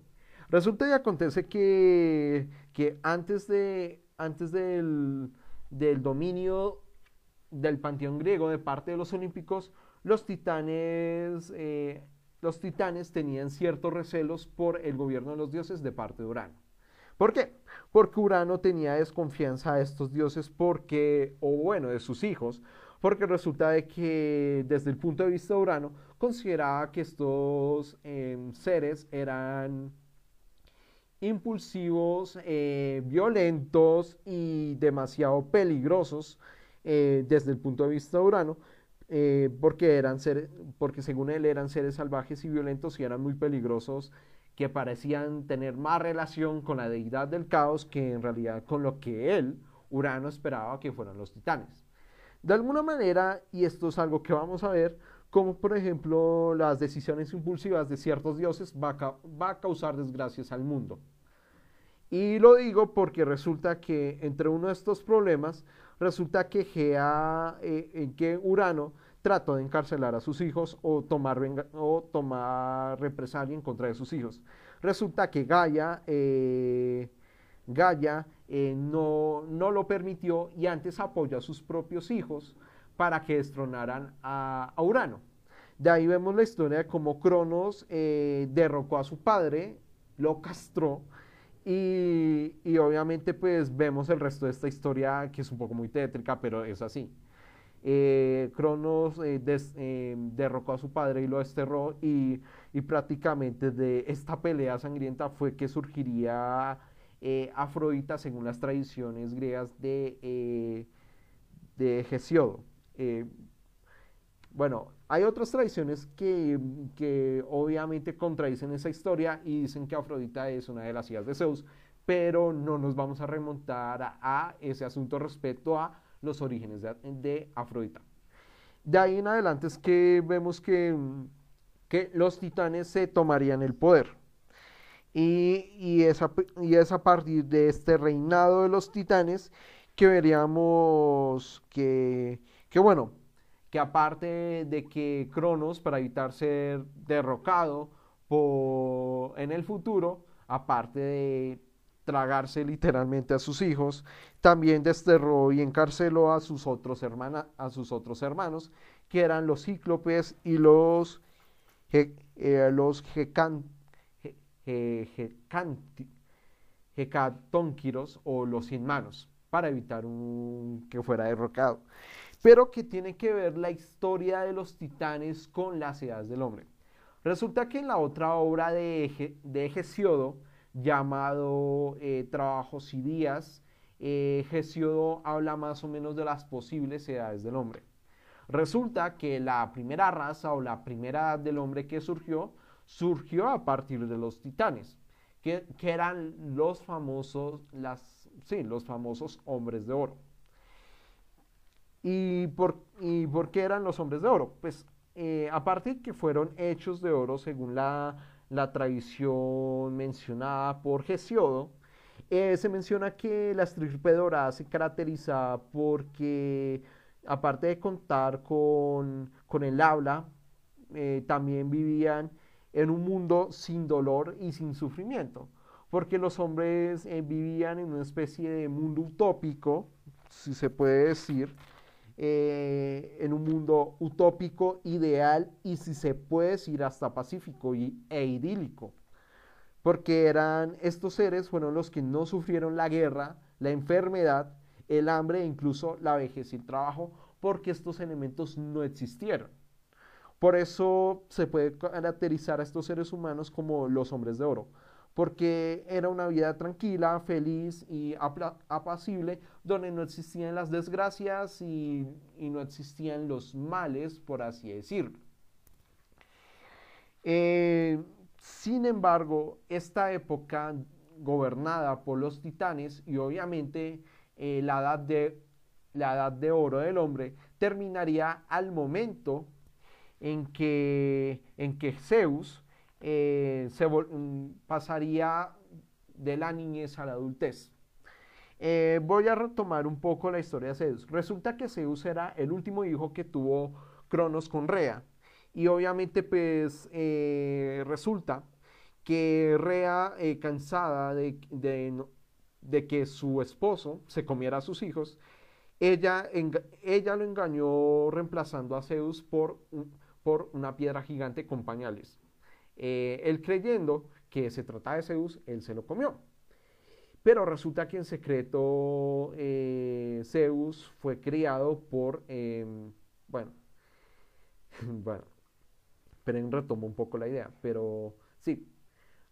Resulta y acontece que, que antes, de, antes del, del dominio del panteón griego de parte de los olímpicos, los titanes, eh, los titanes tenían ciertos recelos por el gobierno de los dioses de parte de Urano. ¿Por qué? Porque Urano tenía desconfianza a estos dioses porque, o bueno, de sus hijos, porque resulta de que desde el punto de vista de Urano consideraba que estos em, seres eran impulsivos, eh, violentos y demasiado peligrosos eh, desde el punto de vista de Urano, eh, porque, eran seres, porque según él eran seres salvajes y violentos y eran muy peligrosos que parecían tener más relación con la deidad del caos que en realidad con lo que él, Urano, esperaba que fueran los titanes. De alguna manera, y esto es algo que vamos a ver, como por ejemplo las decisiones impulsivas de ciertos dioses va a causar desgracias al mundo. Y lo digo porque resulta que entre uno de estos problemas resulta que Gea, eh, que Urano trató de encarcelar a sus hijos o tomar, o tomar represalia en contra de sus hijos. Resulta que Gaia, eh, Gaia eh, no, no, lo permitió y antes apoyó a sus propios hijos para que destronaran a, Urano. De ahí vemos la historia de cómo Cronos derrocó a su padre, lo castró Y, y, obviamente pues vemos el resto de esta historia que es un poco muy tétrica, pero es así. Eh, Cronos eh, eh, derrocó a su padre y lo desterró y, y, prácticamente de esta pelea sangrienta fue que surgiría Afrodita según las tradiciones griegas de, de Hesiodo. Bueno, hay otras tradiciones que, que, obviamente contradicen esa historia y dicen que Afrodita es una de las hijas de Zeus, pero no nos vamos a remontar a, a ese asunto respecto a los orígenes de, Afrodita. De ahí en adelante es que vemos que, que los titanes se tomarían el poder. Y, y, es a, partir de este reinado de los titanes que veríamos que, que bueno, que aparte de que Cronos, para evitar ser derrocado por, en el futuro, aparte de tragarse literalmente a sus hijos, también desterró y encarceló a sus otros, a sus otros hermanos, que eran los cíclopes y los, eh, los o los sin manos, para evitar que fuera derrocado. Pero que tiene que ver la historia de los titanes con las edades del hombre. Resulta que en la otra obra de, de Hesiodo, llamado eh, Trabajos y Días, eh, Hesiodo habla más o menos de las posibles edades del hombre. Resulta que la primera raza o la primera edad del hombre que surgió, surgió a partir de los titanes, que, eran los famosos, sí, los famosos hombres de oro. ¿Y por, ¿Y por qué eran los hombres de oro? Pues eh, aparte que fueron hechos de oro según la la tradición mencionada por Hesiodo, eh, se menciona que la estirpe dorada se caracteriza porque, aparte de contar con, el habla, eh, también vivían en un mundo sin dolor y sin sufrimiento, porque los hombres eh, vivían en una especie de mundo utópico, si se puede decir, eh, en un mundo utópico, ideal y si se puede decir hasta pacífico y, e idílico. Porque eran estos seres fueron los que no sufrieron la guerra, la enfermedad, el hambre e incluso la vejez y el trabajo, porque estos elementos no existieron. Por eso se puede caracterizar a estos seres humanos como los hombres de oro, porque era una vida tranquila, feliz y apacible, donde no existían las desgracias y, no existían los males, por así decirlo. Eh, sin embargo, esta época gobernada por los titanes y obviamente eh, la, edad de, la edad de oro del hombre terminaría al momento en que, en que Zeus eh, se mm, pasaría de la niñez a la adultez. Eh, voy a retomar un poco la historia de Zeus. Resulta que Zeus era el último hijo que tuvo Cronos con Rea. Y obviamente pues eh, resulta que Rea, cansada de, que su esposo se comiera a sus hijos, ella, lo engañó reemplazando a Zeus por una piedra gigante con pañales. Eh, él creyendo que se trataba de Zeus, él se lo comió. Pero resulta que en secreto eh, Zeus fue criado por, em, bueno, bueno, pero retomo un poco la idea, pero sí,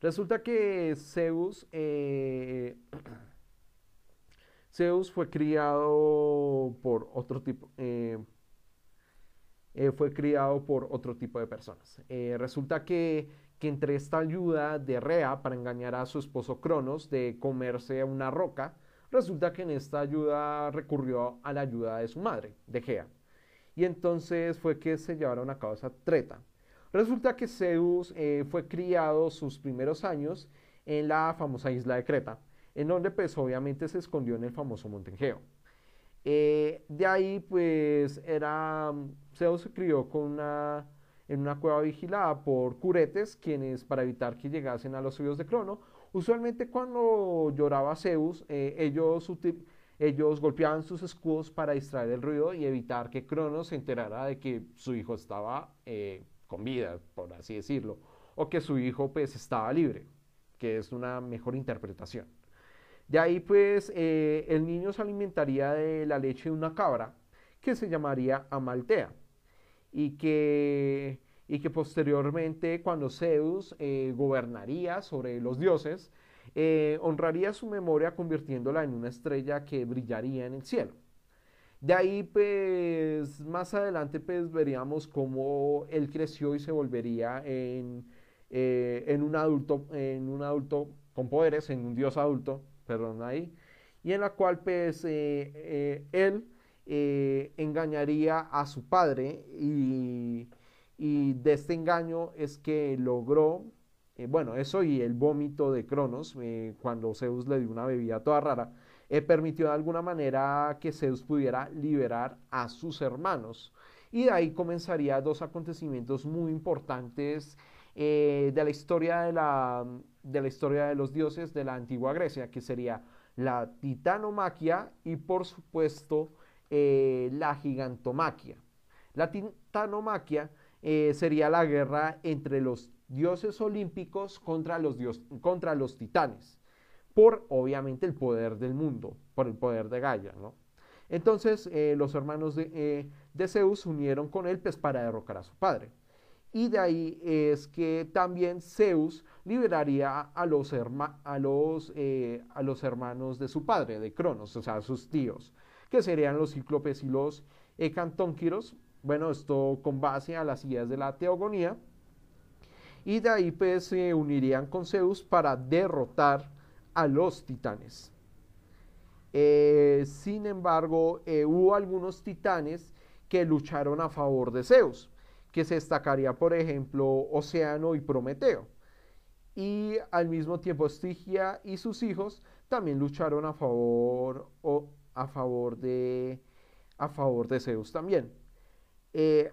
resulta que Zeus, eh, Zeus fue criado por otro tipo, eh, fue criado por otro tipo de personas. Eh, resulta que, que, entre esta ayuda de Rea para engañar a su esposo Cronos de comerse una roca, resulta que en esta ayuda recurrió a la ayuda de su madre, de Gea. Y entonces fue que se llevaron a cabo esa treta. Resulta que Zeus eh, fue criado sus primeros años en la famosa isla de Creta, en donde pues obviamente se escondió en el famoso monte Egeo. Eh, de ahí, pues, era, Zeus se crió con una, en una cueva vigilada por curetes, quienes, para evitar que llegasen a los oídos de Crono, usualmente cuando lloraba Zeus, eh, ellos, ellos golpeaban sus escudos para distraer el ruido y evitar que Crono se enterara de que su hijo estaba eh, con vida, por así decirlo, o que su hijo, pues, estaba libre. que es una mejor interpretación. De ahí pues eh, el niño se alimentaría de la leche de una cabra que se llamaría Amaltea y que, y que posteriormente cuando Zeus eh, gobernaría sobre los dioses, eh, honraría su memoria convirtiéndola en una estrella que brillaría en el cielo. De ahí, pues, más adelante, pues, veríamos cómo él creció y se volvería en, en, un, adulto, en un adulto con poderes, en un dios adulto, perdón, ahí, y en la cual pues eh, eh, él eh, engañaría a su padre y, y, de este engaño es que logró, bueno, eso y el vómito de Cronos, cuando Zeus le dio una bebida toda rara, permitió de alguna manera que Zeus pudiera liberar a sus hermanos. Y de ahí comenzaría dos acontecimientos muy importantes de la historia de la, de la historia de los dioses de la antigua Grecia, que sería la titanomaquia y por supuesto eh, la gigantomaquia. La titanomaquia eh, sería la guerra entre los dioses olímpicos contra los, contra los titanes, por obviamente el poder del mundo, por el poder de Gaia. ¿no? Entonces eh, los hermanos de, de Zeus se unieron con él pues, para derrocar a su padre. Y de ahí es que también Zeus liberaría a los, a los, a los hermanos de su padre, de Cronos, o sea, sus tíos, que serían los cíclopes y los ecantónquiros. Bueno, esto con base a las ideas de la teogonía. Y de ahí pues se unirían con Zeus para derrotar a los titanes. Eh, sin embargo, eh, hubo algunos titanes que lucharon a favor de Zeus que se destacaría, por ejemplo, Océano y Prometeo. Y al mismo tiempo Estigia y sus hijos también lucharon a favor, o a favor, de, a favor de Zeus también. Eh,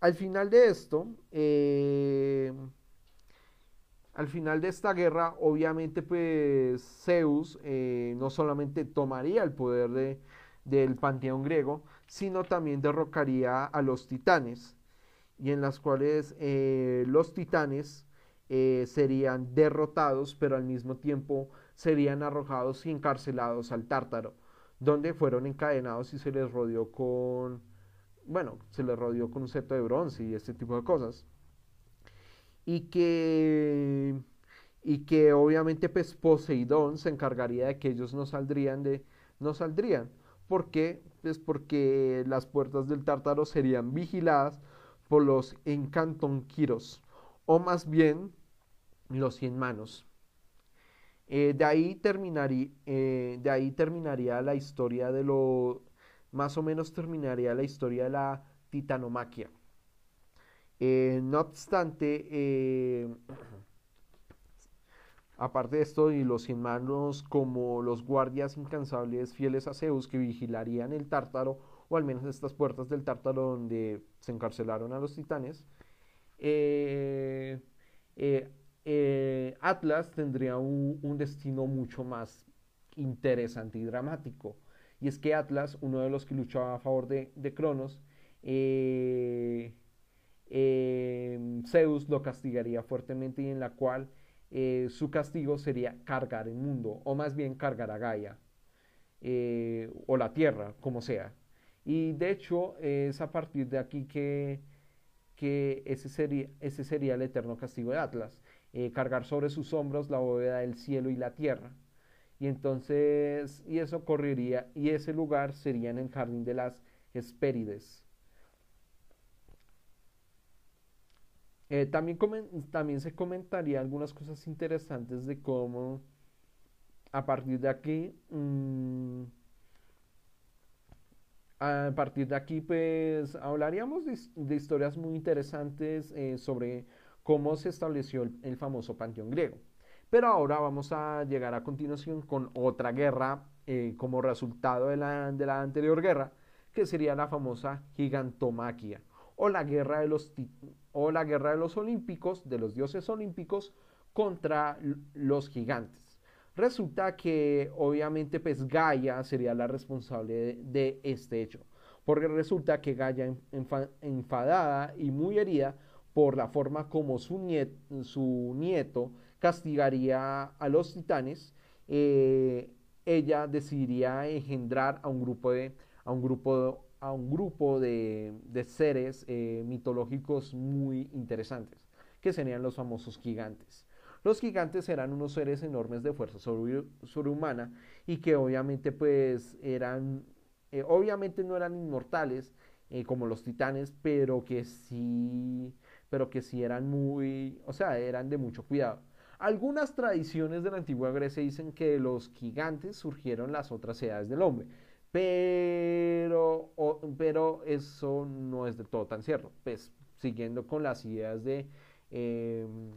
al final de esto, eh, al final de esta guerra, obviamente, pues Zeus eh, no solamente tomaría el poder de, del panteón griego, sino también derrocaría a los titanes y en las cuales los titanes serían derrotados, pero al mismo tiempo serían arrojados y encarcelados al tártaro, donde fueron encadenados y se les rodeó con, bueno, se les rodeó con un seto de bronce y este tipo de cosas. Y que, y que obviamente pues Poseidón se encargaría de que ellos no saldrían de, no saldrían. ¿Por qué? Pues porque las puertas del tártaro serían vigiladas por los encantonquiros, o más bien los cien manos. Eh, de, ahí terminaría, eh, de ahí terminaría la historia de lo, más o menos terminaría la historia de la titanomaquia. Eh, no obstante, aparte de esto, y los cien manos como los guardias incansables fieles a Zeus que vigilarían el tártaro o al menos estas puertas del Tártaro donde se encarcelaron a los titanes, eh, Atlas tendría un, destino mucho más interesante y dramático. Y es que Atlas, uno de los que luchaba a favor de, Cronos, Zeus lo castigaría fuertemente y en la cual su castigo sería cargar el mundo, o más bien cargar a Gaia, o la tierra, como sea. Y de hecho es a partir de aquí que, ese sería el eterno castigo de Atlas, eh, cargar sobre sus hombros la bóveda del cielo y la tierra. Y entonces, y eso ocurriría, y ese lugar sería en el jardín de las Hespérides. Eh, también, también se comentaría algunas cosas interesantes de cómo a partir de aquí mm, a partir de aquí, pues hablaríamos de, historias muy interesantes eh, sobre cómo se estableció el, famoso panteón griego. Pero ahora vamos a llegar a continuación con otra guerra eh, como resultado de la, de la, anterior guerra, que sería la famosa gigantomaquia o la guerra de los, o la guerra de los olímpicos, de los dioses olímpicos contra los gigantes. Resulta que obviamente pues Gaia sería la responsable de, este hecho, porque resulta que Gaia enfadada y muy herida por la forma como su nieto, castigaría a los titanes, eh, ella decidiría engendrar a un grupo de, a un grupo, a un grupo de, seres eh, mitológicos muy interesantes, que serían los famosos gigantes. Los gigantes eran unos seres enormes de fuerza sobrehumana y que obviamente pues eran, eh, obviamente no eran inmortales como los titanes, pero que sí, pero que sí eran muy, o sea, eran de mucho cuidado. Algunas tradiciones de la antigua Grecia dicen que de los gigantes surgieron las otras edades del hombre, pero, pero eso no es de todo tan cierto. Pues siguiendo con las ideas de, em,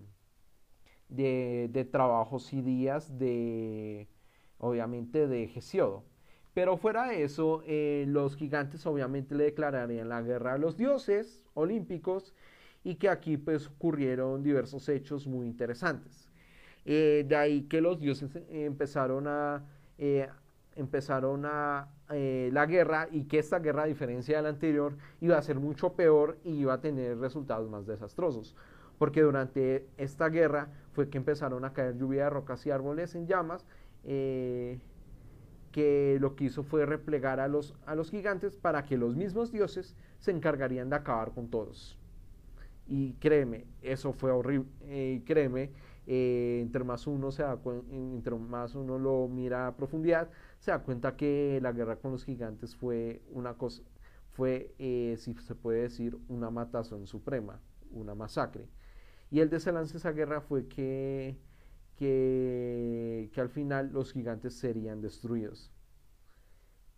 de, trabajos y días de, obviamente, de Hesiodo. Pero fuera de eso, eh, los gigantes obviamente le declararían la guerra a los dioses olímpicos y que aquí pues ocurrieron diversos hechos muy interesantes. Eh, de ahí que los dioses empezaron a, eh, empezaron a eh, la guerra y que esta guerra, a diferencia de la anterior, iba a ser mucho peor y iba a tener resultados más desastrosos. Porque durante esta guerra fue que empezaron a caer lluvia de rocas y árboles en llamas, que lo que hizo fue replegar a los, a los gigantes para que los mismos dioses se encargarían de acabar con todos. Y créeme, eso fue horrible. créeme eh, entre más uno se da entre más uno lo mira a profundidad, se da cuenta que la guerra con los gigantes fue una cosa, fue, eh, si se puede decir, una matazón suprema, una masacre. Y el desenlace de esa guerra fue que, que, que al final los gigantes serían destruidos.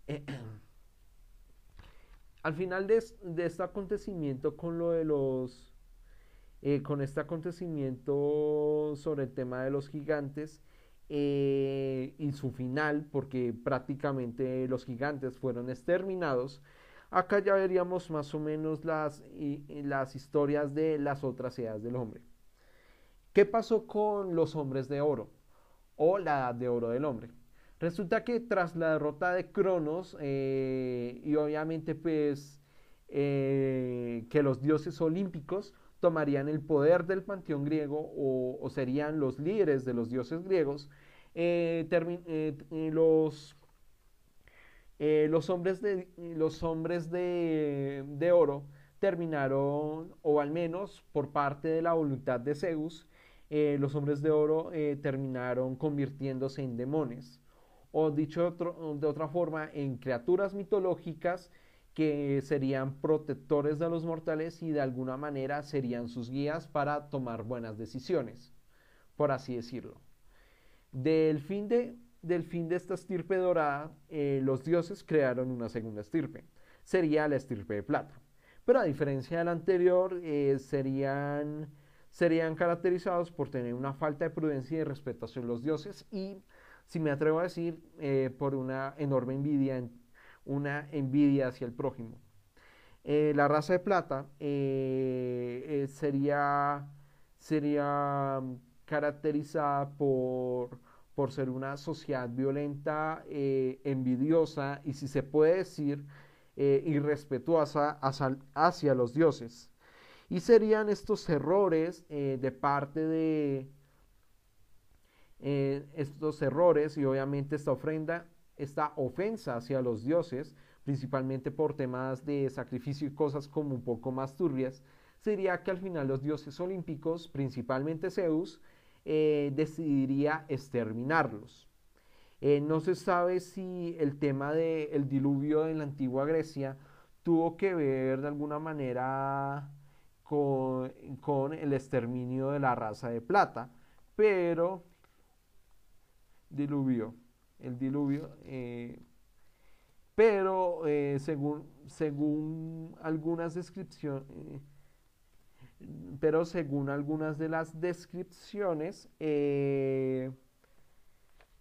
al final de, de este acontecimiento con lo de los eh, con este acontecimiento sobre el tema de los gigantes eh, y su final, porque prácticamente los gigantes fueron exterminados, acá ya veríamos más o menos las, las historias de las otras edades del hombre. ¿Qué pasó con los hombres de oro o la edad de oro del hombre? Resulta que tras la derrota de Cronos eh, y obviamente pues que los dioses olímpicos tomarían el poder del panteón griego o, serían los líderes de los dioses griegos, eh, eh, eh, los, los, hombres, de, los hombres de, oro terminaron, o al menos por parte de la voluntad de Zeus, los hombres de oro terminaron convirtiéndose en demonios, o dicho de otra forma, en criaturas mitológicas que serían protectores de los mortales y de alguna manera serían sus guías para tomar buenas decisiones, por así decirlo. Del fin de, del fin de esta estirpe dorada, eh, los dioses crearon una segunda estirpe, sería la estirpe de plata. Pero a diferencia de la anterior, eh, serían, serían caracterizados por tener una falta de prudencia y de respeto hacia los dioses y, si me atrevo a decir, eh, por una enorme envidia una envidia hacia el prójimo. Eh, la raza de plata eh, eh, sería, sería caracterizada por, por ser una sociedad violenta, envidiosa y si se puede decir irrespetuosa hacia, los dioses. Y serían estos errores de parte de estos errores y obviamente esta ofrenda esta ofensa hacia los dioses, principalmente por temas de sacrificio y cosas como un poco más turbias, sería que al final los dioses olímpicos, principalmente Zeus, eh, decidiría exterminarlos. Eh, no se sabe si el tema del diluvio en la antigua Grecia tuvo que ver de alguna manera con, con el exterminio de la raza de plata, pero diluvio el diluvio, eh, pero eh, según, según algunas descripciones, eh, pero según algunas de las descripciones,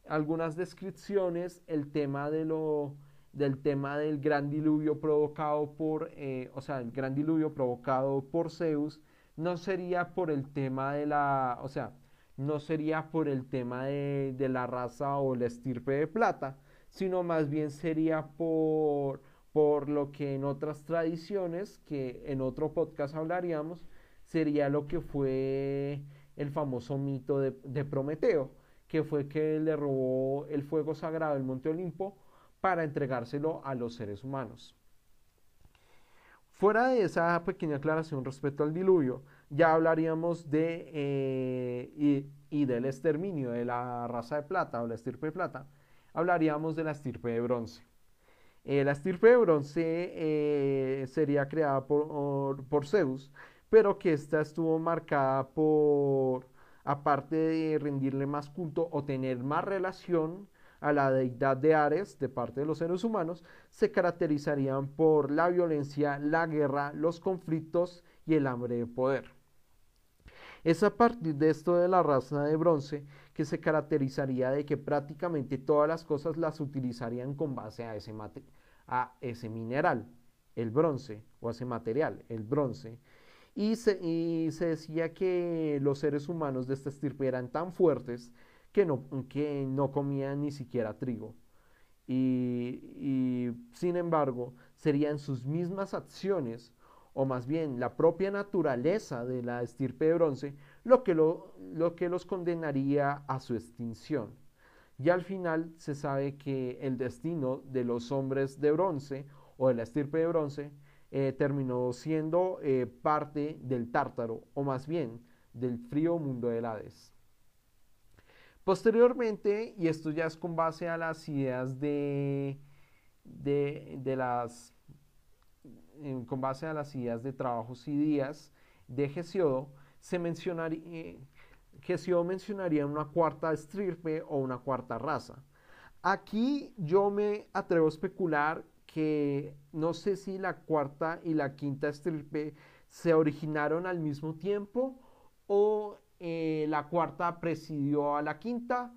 algunas descripciones, el tema de lo, del tema del gran diluvio provocado por, o sea, el gran diluvio provocado por Zeus, no sería por el tema de la, o sea, no sería por el tema de, la raza o la estirpe de plata, sino más bien sería por, por lo que en otras tradiciones, que en otro podcast hablaríamos, sería lo que fue el famoso mito de, de Prometeo, que fue que le robó el fuego sagrado del Monte Olimpo para entregárselo a los seres humanos. Fuera de esa pequeña aclaración respecto al diluvio, ya hablaríamos de eh, y, del exterminio de la raza de plata o la estirpe de plata, hablaríamos de la estirpe de bronce. Eh, la estirpe de bronce eh, sería creada por, por, Zeus, pero que ésta estuvo marcada por, aparte de rendirle más culto o tener más relación a la deidad de Ares de parte de los seres humanos, se caracterizarían por la violencia, la guerra, los conflictos y el hambre de poder. Es a partir de esto de la raza de bronce que se caracterizaría de que prácticamente todas las cosas las utilizarían con base a ese, a ese mineral, el bronce, o a ese material, el bronce. Y se, y se decía que los seres humanos de esta estirpe eran tan fuertes que no, que no comían ni siquiera trigo. Y, y, sin embargo, serían sus mismas acciones, o más bien la propia naturaleza de la estirpe de bronce, lo que, lo, lo que los condenaría a su extinción. Y al final se sabe que el destino de los hombres de bronce o de la estirpe de bronce eh, terminó siendo eh, parte del tártaro, o más bien del frío mundo del Hades. Posteriormente, y esto ya es con base a las ideas de, de, las, con base a las ideas de trabajos y días de Hesiodo, se mencionaría, eh, Hesiodo mencionaría una cuarta estirpe o una cuarta raza. Aquí yo me atrevo a especular que no sé si la cuarta y la quinta estirpe se originaron al mismo tiempo o eh, la cuarta presidió a la quinta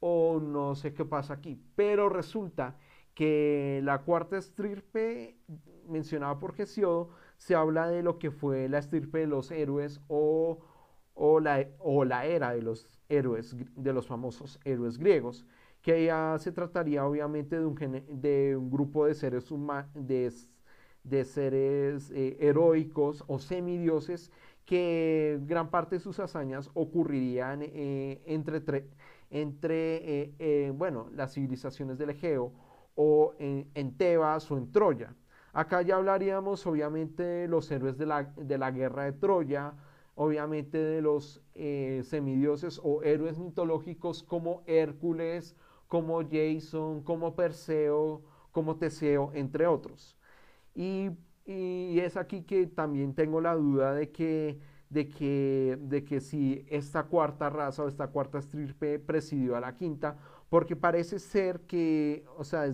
o no sé qué pasa aquí, pero resulta que la cuarta estirpe mencionada por Gesiodo se habla de lo que fue la estirpe de los héroes o, o, la, o la era de los héroes, de los famosos héroes griegos, que ya se trataría obviamente de un, de un grupo de seres, de, de seres eh, heroicos o semidioses que gran parte de sus hazañas ocurrirían eh, entre, entre eh, bueno, las civilizaciones del Egeo o en, Tebas o en Troya. Acá ya hablaríamos obviamente de los héroes de la, de la guerra de Troya, obviamente de los semidioses o héroes mitológicos como Hércules, como Jason, como Perseo, como Teseo, entre otros. Y y es aquí que también tengo la duda de que, de que, de que si esta cuarta raza o esta cuarta estirpe presidió a la quinta, porque parece ser que, o sea,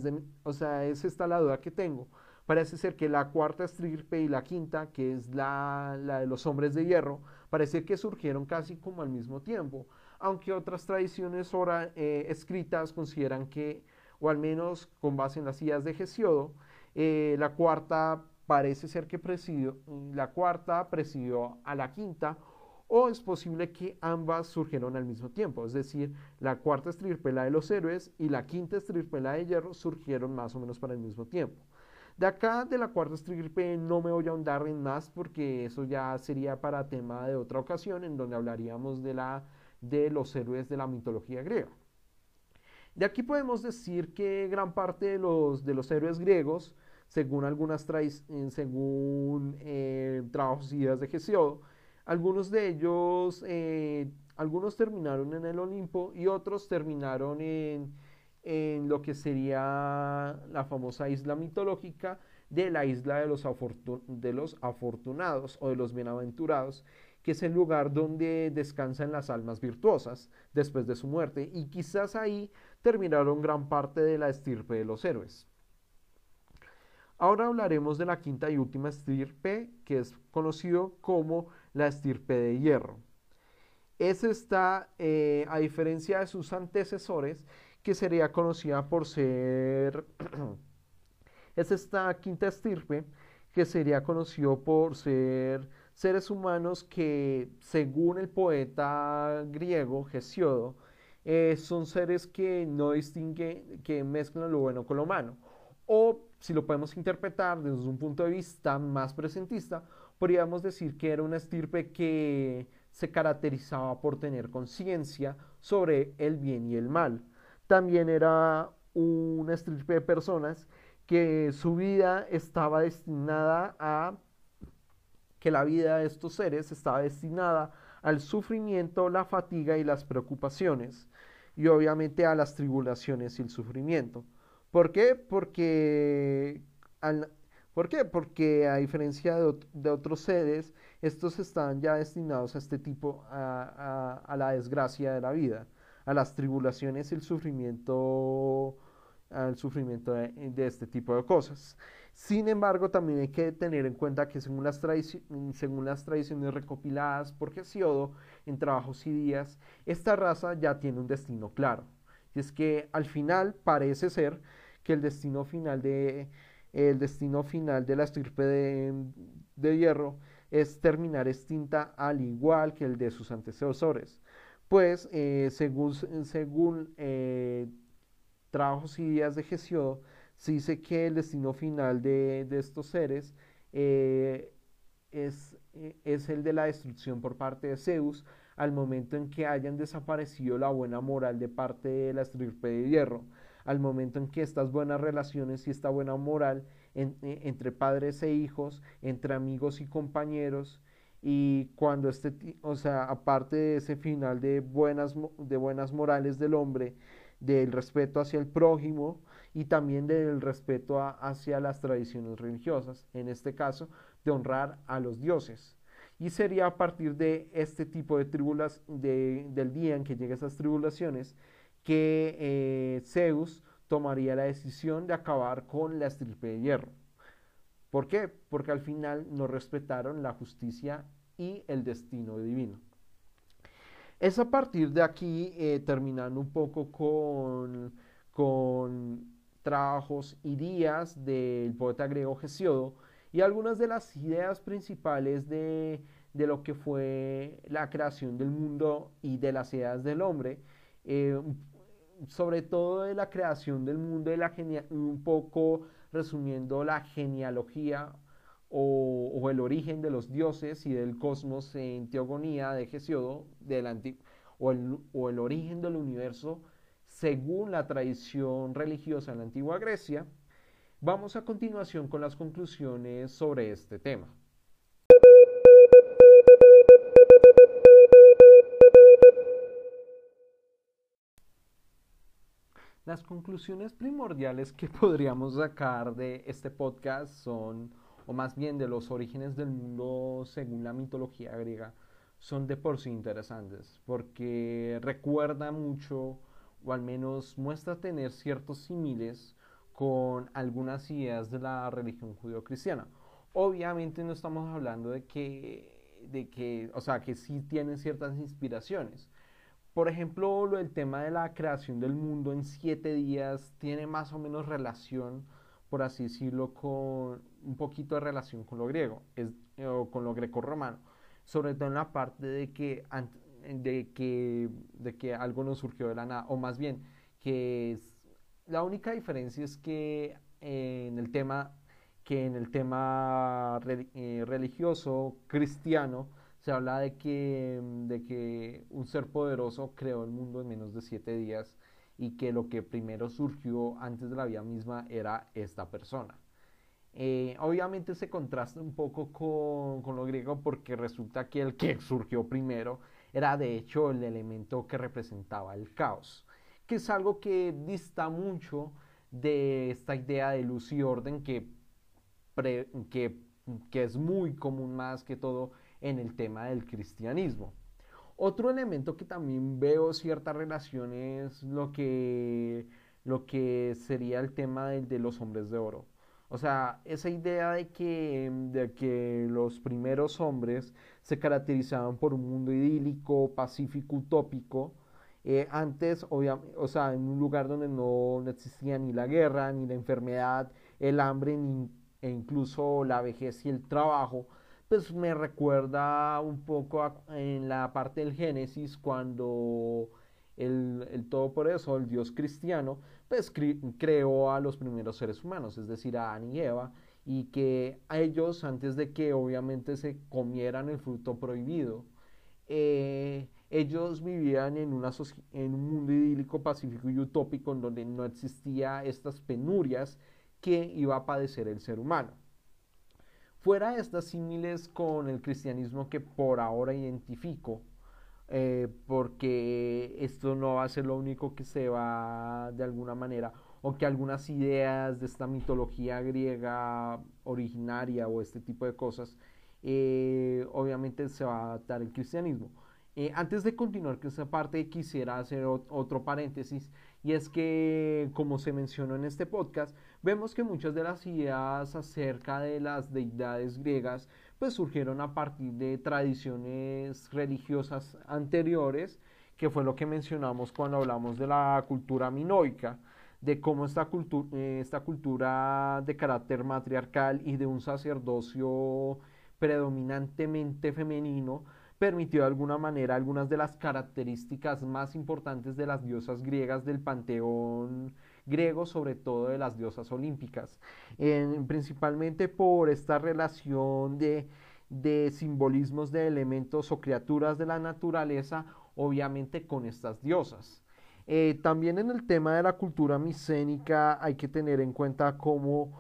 o sea, es esta la duda que tengo. Parece ser que la cuarta estirpe y la quinta, que es la, la de los hombres de hierro, parece que surgieron casi como al mismo tiempo, aunque otras tradiciones ahora eh, escritas consideran que, o al menos con base en las ideas de Hesiodo, eh, la cuarta parece ser que presidió, la cuarta presidió a la quinta, o es posible que ambas surgieron al mismo tiempo, es decir, la cuarta estripela de los héroes y la quinta estripela de hierro surgieron más o menos para el mismo tiempo. De acá de la cuarta estripela no me voy a ahondar en más porque eso ya sería para tema de otra ocasión en donde hablaríamos de, la, de los héroes de la mitología griega. De aquí podemos decir que gran parte de los, de los héroes griegos según algunas eh, según eh, trabajos y ideas de Gesiodo. Algunos de ellos, eh, algunos terminaron en el Olimpo y otros terminaron en, en, lo que sería la famosa isla mitológica de la isla de los, afortunados o de los bienaventurados, que es el lugar donde descansan las almas virtuosas después de su muerte y quizás ahí terminaron gran parte de la estirpe de los héroes. Ahora hablaremos de la quinta y última estirpe, que es conocido como la estirpe de hierro. Es esta, eh, a diferencia de sus antecesores, que sería conocida por ser, es esta quinta estirpe, que sería conocido por ser seres humanos que, según el poeta griego Hesiodo, eh, son seres que no distinguen, que mezclan lo bueno con lo malo. O si lo podemos interpretar desde un punto de vista más presentista, podríamos decir que era una estirpe que se caracterizaba por tener conciencia sobre el bien y el mal. También era una estirpe de personas que su vida estaba destinada a que la vida de estos seres estaba destinada al sufrimiento, la fatiga y las preocupaciones, y obviamente a las tribulaciones y el sufrimiento. ¿Por qué? Porque, ¿por qué? Porque a diferencia de, otros seres, estos están ya destinados a este tipo, a, a la desgracia de la vida, a las tribulaciones y el sufrimiento al sufrimiento de, este tipo de cosas. Sin embargo, también hay que tener en cuenta que según las, tradiciones recopiladas por Gesiodo en Trabajos y Días, esta raza ya tiene un destino claro. Y es que al final parece ser que el destino final de, el destino final de la estirpe de, hierro es terminar extinta al igual que el de sus antecesores. Pues eh, según, eh, trabajos y días de Gesiodo, se dice que el destino final de, estos seres eh, es, el de la destrucción por parte de Zeus al momento en que hayan desaparecido la buena moral de parte de la estirpe de hierro, al momento en que estas buenas relaciones y esta buena moral entre padres e hijos, entre amigos y compañeros, y cuando este, o sea, aparte de ese final de buenas, de buenas morales del hombre, del respeto hacia el prójimo y también del respeto hacia las tradiciones religiosas, en este caso de honrar a los dioses. Y sería a partir de este tipo de tribulas, del día en que lleguen esas tribulaciones, que eh, Zeus tomaría la decisión de acabar con la estirpe de hierro. ¿Por qué? Porque al final no respetaron la justicia y el destino divino. Es a partir de aquí, eh, terminando un poco con, con trabajos y días del poeta griego Hesiodo y algunas de las ideas principales de, lo que fue la creación del mundo y de las ideas del hombre, eh, sobre todo de la creación del mundo y la un poco resumiendo la genealogía o, el origen de los dioses y del cosmos en teogonía de Hesiodo, o, el, o el origen del universo según la tradición religiosa en la antigua Grecia, vamos a continuación con las conclusiones sobre este tema. Las conclusiones primordiales que podríamos sacar de este podcast son o más bien de los orígenes del mundo según la mitología griega, son de por sí interesantes, porque recuerda mucho, o al menos muestra tener ciertos símiles con algunas ideas de la religión judio-cristiana. Obviamente no estamos hablando de que, de que, o sea, que sí tienen ciertas inspiraciones. Por ejemplo, lo del tema de la creación del mundo en siete días tiene más o menos relación por así decirlo, con un poquito de relación con lo griego es, o con lo greco-romano, sobre todo en la parte de que, de que, de que algo no surgió de la nada, o más bien que la única diferencia es que en el tema que en el tema eh, religioso cristiano se habla de que, de que un ser poderoso creó el mundo en menos de siete días y que lo que primero surgió antes de la vida misma era esta persona. Eh, obviamente se contrasta un poco con, con, lo griego porque resulta que el que surgió primero era de hecho el elemento que representaba el caos, que es algo que dista mucho de esta idea de luz y orden que, que, que es muy común más que todo en el tema del cristianismo. Otro elemento que también veo cierta relación es lo que, lo que sería el tema de, los hombres de oro. O sea, esa idea de que, de que los primeros hombres se caracterizaban por un mundo idílico, pacífico, utópico, eh, antes, o sea, en un lugar donde no, existía ni la guerra, ni la enfermedad, el hambre, ni, e incluso la vejez y el trabajo, pues me recuerda un poco en la parte del Génesis cuando el, el eso, el Dios cristiano, pues creó a los primeros seres humanos, es decir, a Adán y Eva, y que a ellos, antes de que obviamente se comieran el fruto prohibido, eh, ellos vivían en, una en un mundo idílico, pacífico y utópico en donde no existía estas penurias que iba a padecer el ser humano. Fuera estas símiles con el cristianismo que por ahora identifico, eh, porque esto no va a ser lo único que se va de alguna manera, o que algunas ideas de esta mitología griega originaria o este tipo de cosas, eh, obviamente se va a adaptar el cristianismo. Eh, antes de continuar con esta parte, quisiera hacer otro paréntesis, y es que, como se mencionó en este podcast, vemos que muchas de las ideas acerca de las deidades griegas pues surgieron a partir de tradiciones religiosas anteriores, que fue lo que mencionamos cuando hablamos de la cultura minoica, de cómo esta, eh, esta cultura de carácter matriarcal y de un sacerdocio predominantemente femenino permitió de alguna manera algunas de las características más importantes de las diosas griegas del panteón sobre todo de las diosas olímpicas, principalmente por esta relación de, simbolismos de elementos o criaturas de la naturaleza, obviamente con estas diosas. Eh, también en el tema de la cultura micénica hay que tener en cuenta cómo,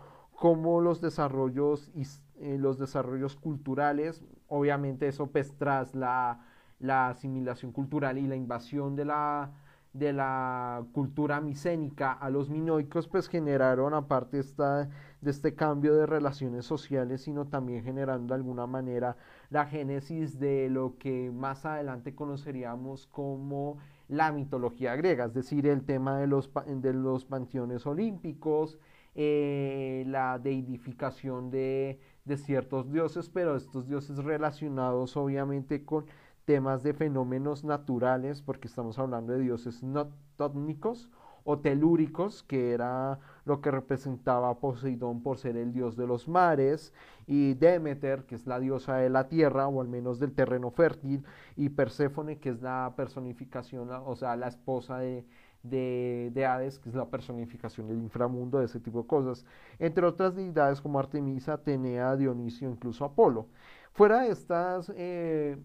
los, desarrollos, eh, los desarrollos culturales, obviamente eso pues tras la asimilación cultural y la invasión de la, de la cultura micénica a los minoicos, pues generaron, aparte esta, de este cambio de relaciones sociales, sino también generando de alguna manera la génesis de lo que más adelante conoceríamos como la mitología griega, es decir, el tema de los, de los panteones olímpicos, eh, la deidificación de, de ciertos dioses, pero estos dioses relacionados obviamente con temas de fenómenos naturales, porque estamos hablando de dioses no tónicos o telúricos, que era lo que representaba Poseidón por ser el dios de los mares, y Demeter, que es la diosa de la tierra, o al menos del terreno fértil, y Perséfone, que es la personificación, o sea, la esposa de, de, de, Hades, que es la personificación del inframundo, de ese tipo de cosas, entre otras deidades como Artemisa, Atenea, Dionisio, incluso Apolo. Fuera de estas eh,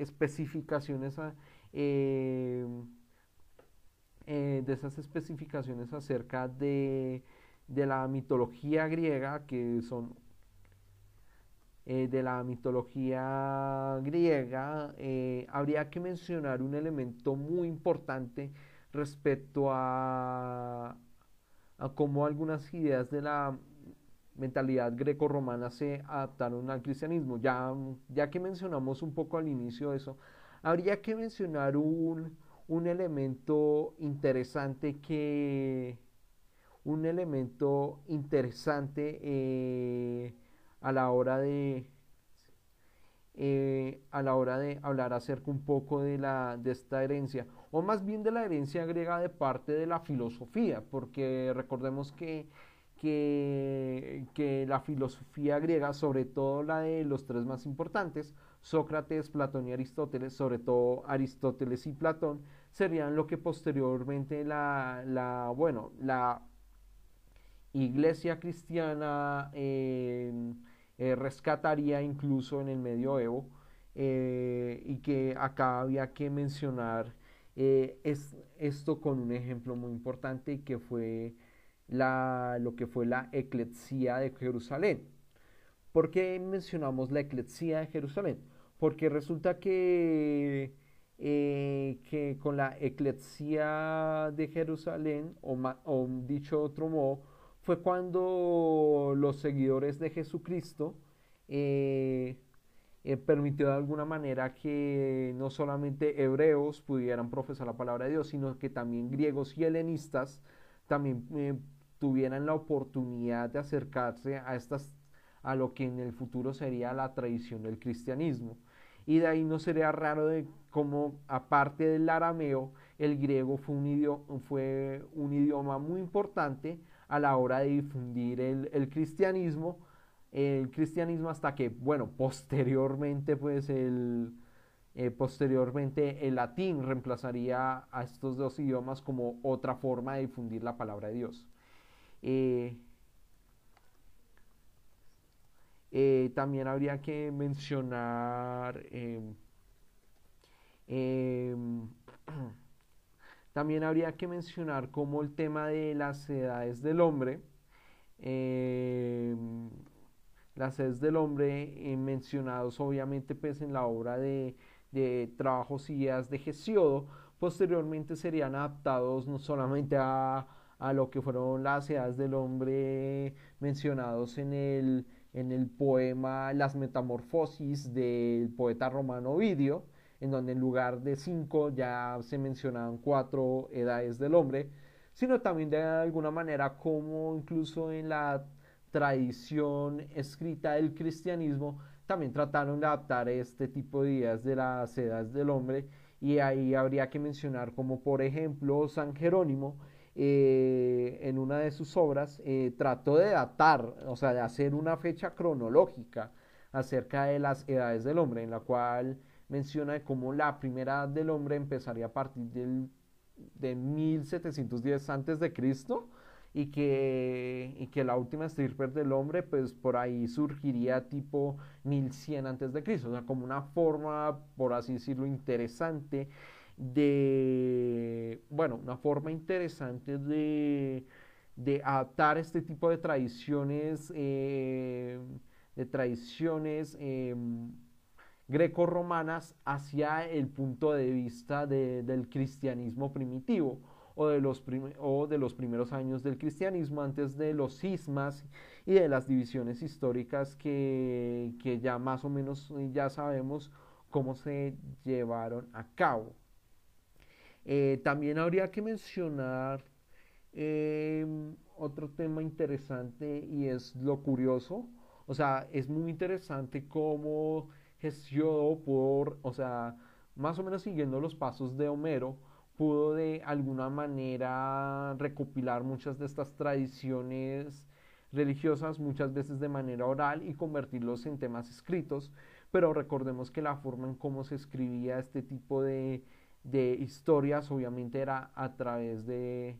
especificaciones eh, eh, de esas especificaciones acerca de, la mitología griega que son eh, de la mitología griega habría que mencionar un elemento muy importante respecto a, a cómo algunas ideas de la mentalidad greco-romana se adaptaron al cristianismo. Ya, ya que mencionamos un poco al inicio eso, habría que mencionar un, elemento interesante que un elemento interesante eh, a la hora de eh, a la hora de hablar acerca un poco de, la, de esta herencia, o más bien de la herencia griega de parte de la filosofía, porque recordemos que que, la filosofía griega, sobre todo la de los tres más importantes, Sócrates, Platón y Aristóteles, sobre todo Aristóteles y Platón, serían lo que posteriormente la, bueno, la iglesia cristiana eh, eh, rescataría incluso en el medioevo eh, y que acá había que mencionar es, esto con un ejemplo muy importante que fue lo que fue la eclesía de Jerusalén. ¿Por qué mencionamos la eclesía de Jerusalén? Porque resulta que, eh, que con la eclesía de Jerusalén, o, dicho otro modo, fue cuando los seguidores de Jesucristo eh, eh, permitió de alguna manera que no solamente hebreos pudieran profesar la palabra de Dios, sino que también griegos y helenistas también tuvieran la oportunidad de acercarse a, estas, a lo que en el futuro sería la tradición del cristianismo. Y de ahí no sería raro de cómo, aparte del arameo, el griego fue un, idioma, muy importante a la hora de difundir el, cristianismo, el cristianismo hasta que, bueno, posteriormente, pues el, eh, posteriormente el latín reemplazaría a estos dos idiomas como otra forma de difundir la palabra de Dios. Eh, eh, también habría que mencionar em, Em, también habría que mencionar como el tema de las edades del hombre, em, las edades del hombre eh, mencionados obviamente pues en la obra de, de Trabajos y Guías de Gesiodo, posteriormente serían adaptados no solamente a, a lo que fueron las edades del hombre mencionados en el, en el poema Las Metamorfosis del poeta romano Ovidio, en donde en lugar de cinco ya se mencionaban cuatro edades del hombre, sino también de alguna manera como incluso en la tradición escrita del cristianismo también trataron de adaptar este tipo de ideas de las edades del hombre. Y ahí habría que mencionar como por ejemplo San Jerónimo eh, en una de sus obras eh, trató de datar, o sea, de hacer una fecha cronológica acerca de las edades del hombre, en la cual menciona cómo la primera edad del hombre empezaría a partir del, de 1710 antes de Cristo y que, y que la última estirpe del hombre pues por ahí surgiría tipo 1100 antes de Cristo, o sea, como una forma, por así decirlo, interesante de, bueno, una forma interesante de, de adaptar este tipo de tradiciones, eh, de tradiciones eh, greco-romanas hacia el punto de vista del cristianismo primitivo o de, los o de los primeros años del cristianismo antes de los cismas y de las divisiones históricas que, que ya más o menos ya sabemos cómo se llevaron a cabo. Eh, también habría que mencionar em, otro tema interesante y es lo curioso. O sea, es muy interesante cómo Hesíodo por, o sea, más o menos siguiendo los pasos de Homero, pudo de alguna manera recopilar muchas de estas tradiciones religiosas, muchas veces de manera oral, y convertirlos en temas escritos. Pero recordemos que la forma en cómo se escribía este tipo de, de historias obviamente era a través de,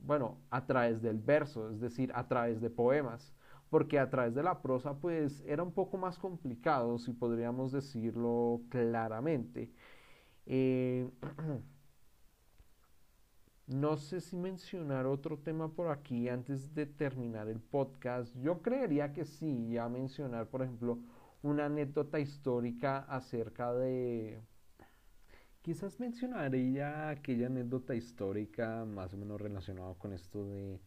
bueno, a través del verso, es decir, a través de poemas porque a través de la prosa pues era un poco más complicado, si podríamos decirlo claramente. Eh, no sé si mencionar otro tema por aquí antes de terminar el podcast. Yo creería que sí, ya mencionar, por ejemplo, una anécdota histórica acerca de... Quizás mencionaría aquella anécdota histórica más o menos relacionada con esto de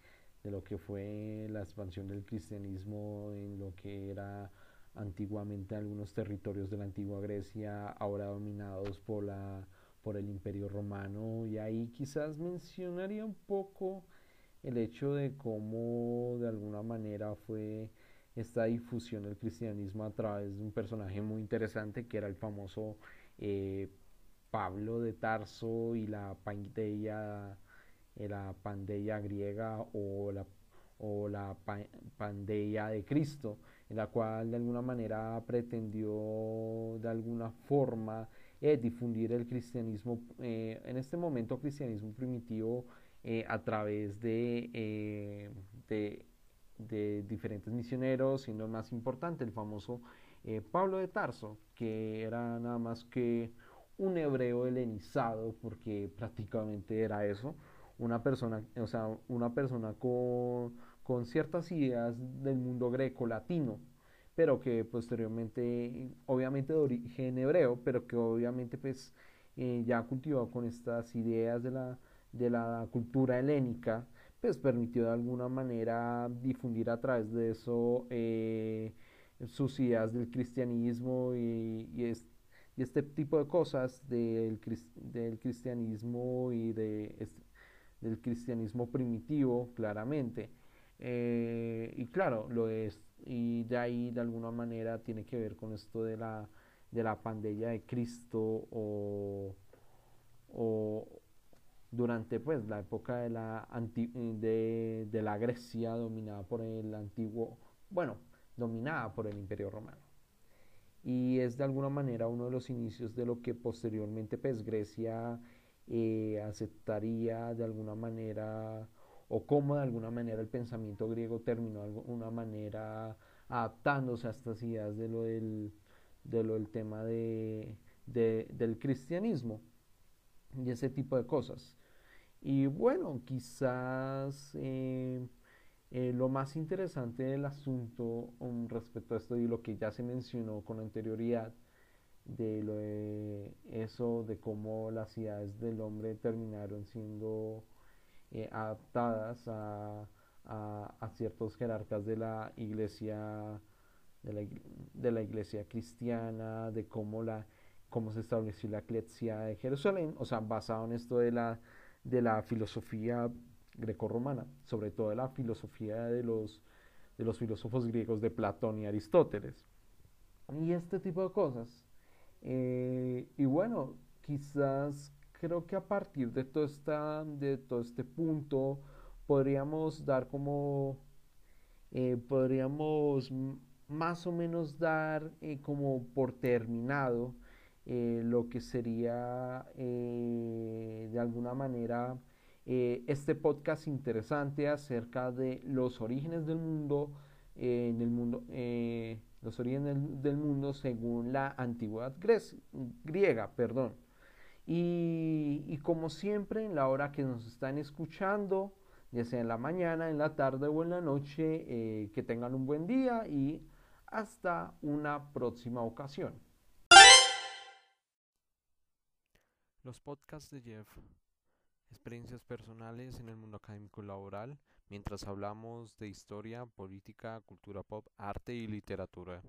de lo que fue la expansión del cristianismo en lo que era antiguamente algunos territorios de la antigua Grecia, ahora dominados por, la, por el imperio romano, y ahí quizás mencionaría un poco el hecho de cómo de alguna manera fue esta difusión del cristianismo a través de un personaje muy interesante que era el famoso eh, Pablo de Tarso y la Panteia la pandella griega o la, o la de Cristo, en la cual de alguna manera pretendió de alguna forma eh, difundir el cristianismo, eh, en este momento cristianismo primitivo, eh, a través de, de, de, diferentes misioneros, siendo el más importante el famoso Pablo de Tarso, que era nada más que un hebreo helenizado, porque prácticamente era eso, una persona, o sea, una persona con, con ciertas ideas del mundo greco-latino, pero que posteriormente, obviamente de origen hebreo, pero que obviamente pues eh, ya cultivado con estas ideas de la, de la cultura helénica, pues permitió de alguna manera difundir a través de eso eh, sus ideas del cristianismo y, y, este tipo de cosas del, del cristianismo y de del cristianismo primitivo, claramente. Eh, y claro, lo es, y de ahí de alguna manera tiene que ver con esto de la, de la pandilla de Cristo o, o durante pues la época de la, de, de la Grecia dominada por el antiguo, bueno, dominada por el imperio romano. Y es de alguna manera uno de los inicios de lo que posteriormente pues Grecia eh, aceptaría de alguna manera o cómo de alguna manera el pensamiento griego terminó de alguna manera adaptándose a estas ideas de lo del, tema de, del cristianismo y ese tipo de cosas. Y bueno, quizás eh, eh, lo más interesante del asunto um, respecto a esto y lo que ya se mencionó con anterioridad, de eso, de cómo las ideas del hombre terminaron siendo eh, adaptadas a, a, ciertos jerarcas de la iglesia, de la, de la iglesia cristiana, de cómo la cómo se estableció la eclesia de Jerusalén, o sea, basado en esto de la, de la filosofía grecorromana, sobre todo de la filosofía de los, de los filósofos griegos de Platón y Aristóteles. Y este tipo de cosas. Eh, y bueno, quizás creo que a partir de todo, esta, de todo este punto podríamos dar como, eh, podríamos más o menos dar eh, como por terminado lo que sería de alguna manera eh, este podcast interesante acerca de los orígenes del mundo, en el mundo los orígenes del, mundo según la antigüedad griega. Perdón. Y, como siempre, en la hora que nos están escuchando, ya sea en la mañana, en la tarde o en la noche, que tengan un buen día y hasta una próxima ocasión. Los podcasts de Jeff, experiencias personales en el mundo académico y laboral, mientras hablamos de historia, política, cultura pop, arte y literatura.